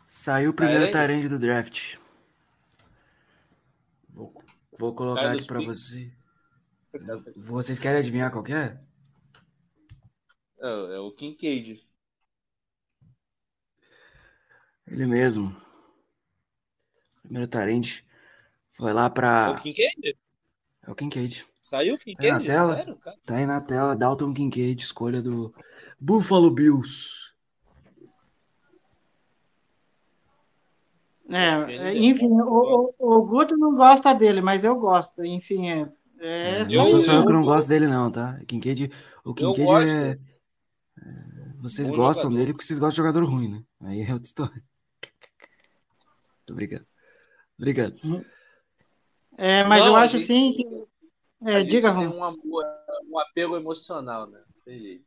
Saiu o primeiro Tyrande do draft. Vou, vou colocar aqui para você. Vocês querem adivinhar qual é? É, é o Kincaid. Ele mesmo. Primeiro Tarente. Foi lá É pra. o Kincaid? É o Kincaid. Saiu o Tá aí Kincaid? na tela? Sério? Tá aí na tela, Dalton Kincaid, escolha do Buffalo Bills. É, enfim, o, o, o Guto não gosta dele, mas eu gosto. Enfim, é. é não sou só eu que não eu- gosto dele, não, tá? Kincaid, o Kincaid é. é, Vocês Bom gostam jogador. dele porque vocês gostam de jogador ruim, né? Aí é outra história. [laughs] Muito obrigado. Obrigado. É, mas Não, eu acho gente- assim que. A É, gente diga, tem Rom. um, amor, um apego emocional, né? Jeito.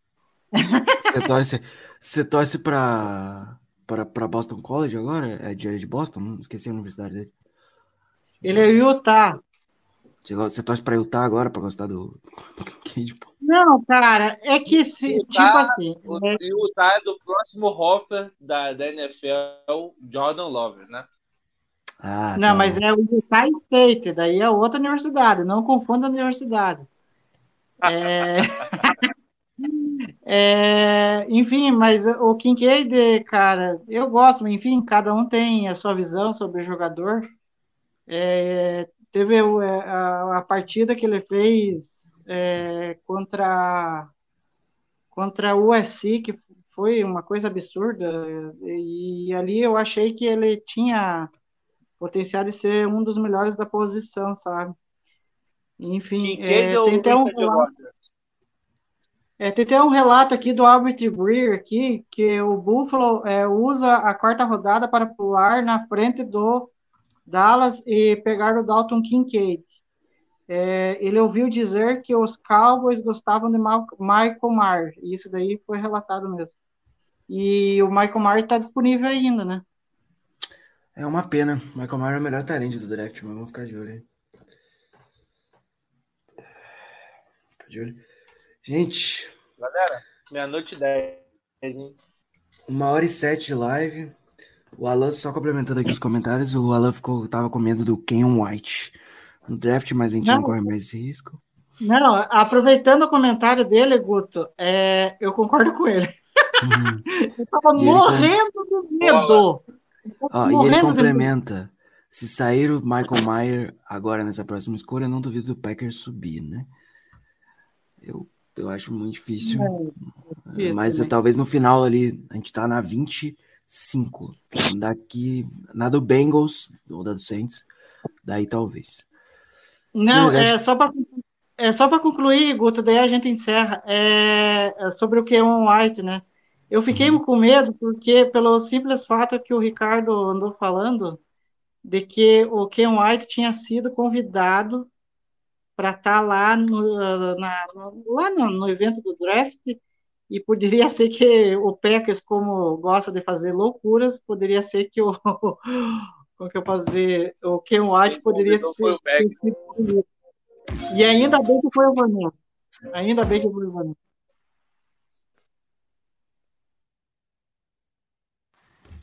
Você torce, você torce pra, pra Boston College agora? É de, é de Boston? Não esqueci a universidade dele. Ele é Utah. Você torce pra Utah agora pra gostar do? [laughs] Não, cara, é que se, Utah, tipo assim, O é, o Utah é do próximo Hoffer da, da NFL, Jordan Love, né? Ah, não, tá mas é o Utah State, daí é outra universidade, não confunda a universidade. [laughs] É, [laughs] é, enfim, mas o Kincaid, cara, eu gosto, enfim, cada um tem a sua visão sobre o jogador. É, teve é, a, a partida que ele fez é, contra contra o USC, que foi uma coisa absurda, e ali eu achei que ele tinha potencial de ser um dos melhores da posição, sabe? Enfim, Kincaid é, ou tem até um? É, tem até um relato aqui do Albert Breer aqui, que o Buffalo é, usa a quarta rodada para pular na frente do Dallas e pegar o Dalton Kincaid. É, ele ouviu dizer que os Cowboys gostavam de Michael Mayer, e isso daí foi relatado mesmo. E o Michael Mayer está disponível ainda, né? É uma pena. Michael Mayer é o melhor talento do draft, mas vamos ficar de olho aí. Ficar de olho. Gente, Galera, meia-noite e dez, hein? uma hora e sete de live. O Alan, só complementando aqui os comentários, o Alan ficou, tava com medo do Ken White no draft, mas a gente não, Não. corre mais risco. Não, aproveitando o comentário dele, Guto, é, eu concordo com ele. Uhum. [laughs] Eu tava E ele morrendo de medo. E ele complementa. Se sair o Michael Mayer agora nessa próxima escolha, eu não duvido do Packers subir, né? Eu, eu acho muito difícil. É, isso Mas também. talvez no final ali, a gente tá na 25. Daqui, na do Bengals, ou da do Saints, daí talvez. Não, Sim, mas é só para é só para concluir, Guto, daí a gente encerra. É, é sobre o Keon White, né? Eu fiquei Uhum. com medo porque pelo simples fato que o Ricardo andou falando de que o Keon White tinha sido convidado para estar lá no, na- no- lá no, no evento do draft e poderia [laughs] ser que o Packers, como gosta de fazer loucuras, poderia ser que o [laughs] como que eu posso dizer, o Keon White poderia ser foi o Packers. E ainda bem que foi o Vanessa. Ainda bem que foi o Vanessa.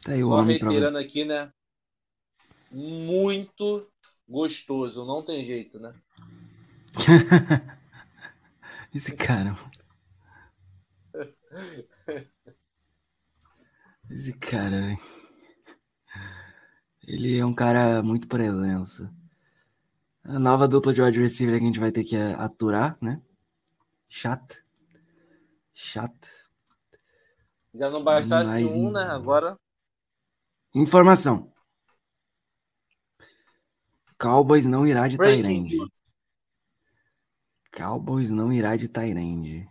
Tá aí o Só reiterando aqui, né? Muito gostoso, não tem jeito, né? [laughs] Esse cara. Esse cara. Ele é um cara muito presença. A nova dupla de wide receiver que a gente vai ter que aturar, né? Chata. Chata. Já não bastasse Mas, um, né? Agora Informação. Cowboys não irá de Tyrande. Cowboys não irá de Tyrande.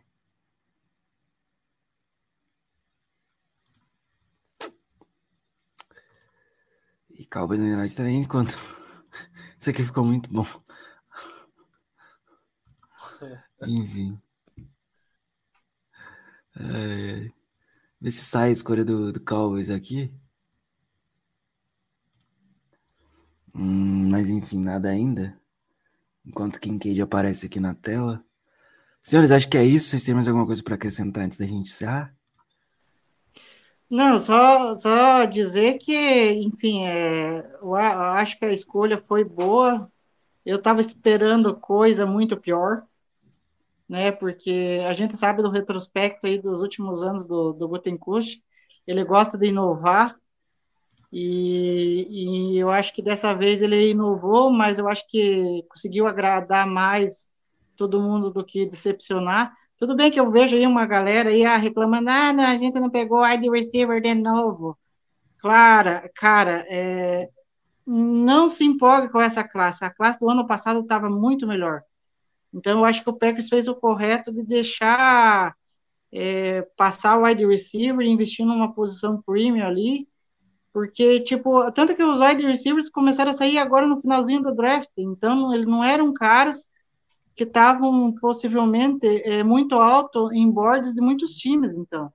E Cowboys não irá de Tyrande enquanto. Isso aqui ficou muito bom. Enfim. Ai. Vê se sai a escolha do, do Cowboys aqui. Hum, mas enfim, nada ainda. Enquanto Kincaid aparece aqui na tela. Senhores, acho que é isso. Vocês têm mais alguma coisa para acrescentar antes da gente encerrar? Não, só, só dizer que, enfim, é, eu acho que a escolha foi boa. Eu estava esperando coisa muito pior, né? Porque a gente sabe do retrospecto aí dos últimos anos do, do Gutenkust, ele gosta de inovar. E, e, eu acho que dessa vez ele inovou, mas eu acho que conseguiu agradar mais todo mundo do que decepcionar. Tudo bem que eu vejo aí uma galera aí ah, reclamando, ah, não, a gente não pegou wide receiver de novo. Clara, cara, é, não se empolgue com essa classe. A classe do ano passado estava muito melhor. Então, eu acho que o Packers fez o correto de deixar é, passar o wide receiver investir numa posição premium ali, porque, tipo, tanto que os wide receivers começaram a sair agora no finalzinho do draft, então eles não eram caras que estavam possivelmente é, muito alto em boards de muitos times, então,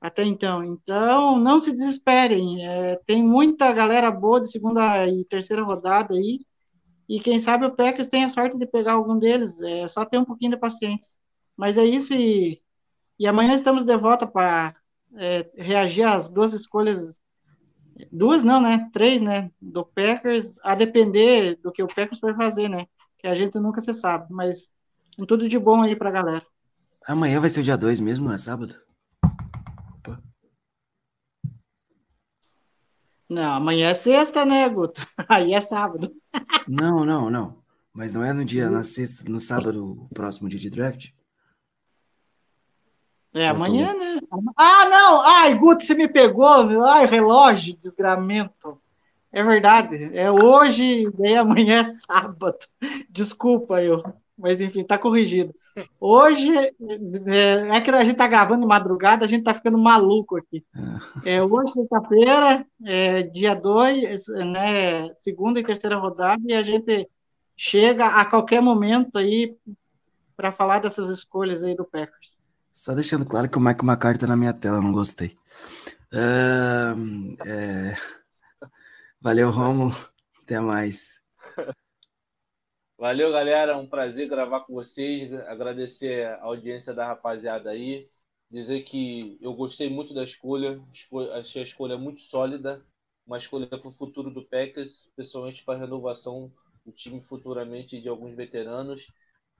até então. Então, não se desesperem, é, tem muita galera boa de segunda e terceira rodada aí, e quem sabe o Packers tem a sorte de pegar algum deles, é só ter um pouquinho de paciência. Mas é isso e, e amanhã estamos de volta para é, reagir às duas escolhas, duas não, né? Três, né? Do Packers, a depender do que o Packers vai fazer, né? Que a gente nunca se sabe, mas tudo de bom aí para a galera. Amanhã vai ser o dia 2 mesmo, não é sábado? Não, amanhã é sexta, né, Guto? [laughs] Aí é sábado. Não, não, não. Mas não é no dia, na sexta, no sábado, o próximo dia de draft? É, amanhã, né? Ah, não! Ai, Guto, você me pegou. Ai, relógio, desgramento. É verdade. É hoje e amanhã é sábado. Desculpa eu. Mas enfim, tá corrigido. Hoje, é, é que a gente tá gravando madrugada, a gente tá ficando maluco aqui. É, é hoje, sexta-feira, é, dia 2, né, segunda e terceira rodada, e a gente chega a qualquer momento aí para falar dessas escolhas aí do Packers. Só deixando claro que o Mike McCarthy tá na minha tela, não gostei. Uh, é... Valeu, Romulo. Até mais. Valeu, galera. Um prazer gravar com vocês. Agradecer a audiência da rapaziada aí. Dizer que eu gostei muito da escolha. Achei a escolha muito sólida. Uma escolha para o futuro do Packers, principalmente para a renovação do time futuramente de alguns veteranos.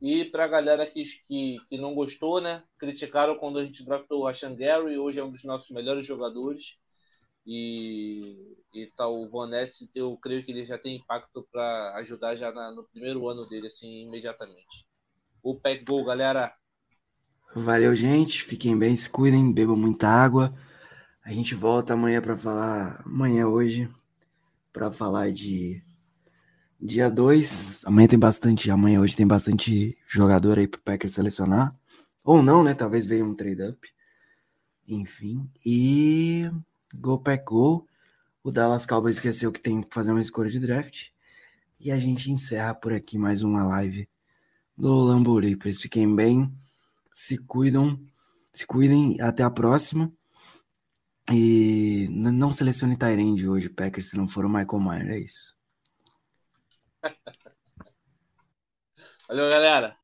E para a galera que, que, que, não gostou, né? Criticaram quando a gente draftou o Ashan Gary. Hoje é um dos nossos melhores jogadores. E, e tal, o Van Ness, eu creio que ele já tem impacto para ajudar já na, no primeiro ano dele, assim, imediatamente. O Pack Go, galera. Valeu, gente. Fiquem bem, se cuidem, bebam muita água. A gente volta amanhã para falar, amanhã hoje, para falar de dia 2. Amanhã tem bastante, amanhã hoje tem bastante jogador aí pro Packers selecionar. Ou não, né? Talvez venha um trade up. Enfim. E Go Pack Go. O Dallas Cowboys esqueceu que tem que fazer uma escolha de draft. E a gente encerra por aqui mais uma live do Lamburi. Fiquem bem, se cuidam, se cuidem. Até a próxima. E não selecione Tyrande hoje, Packers, se não for o Michael Myers. É isso. Valeu, galera.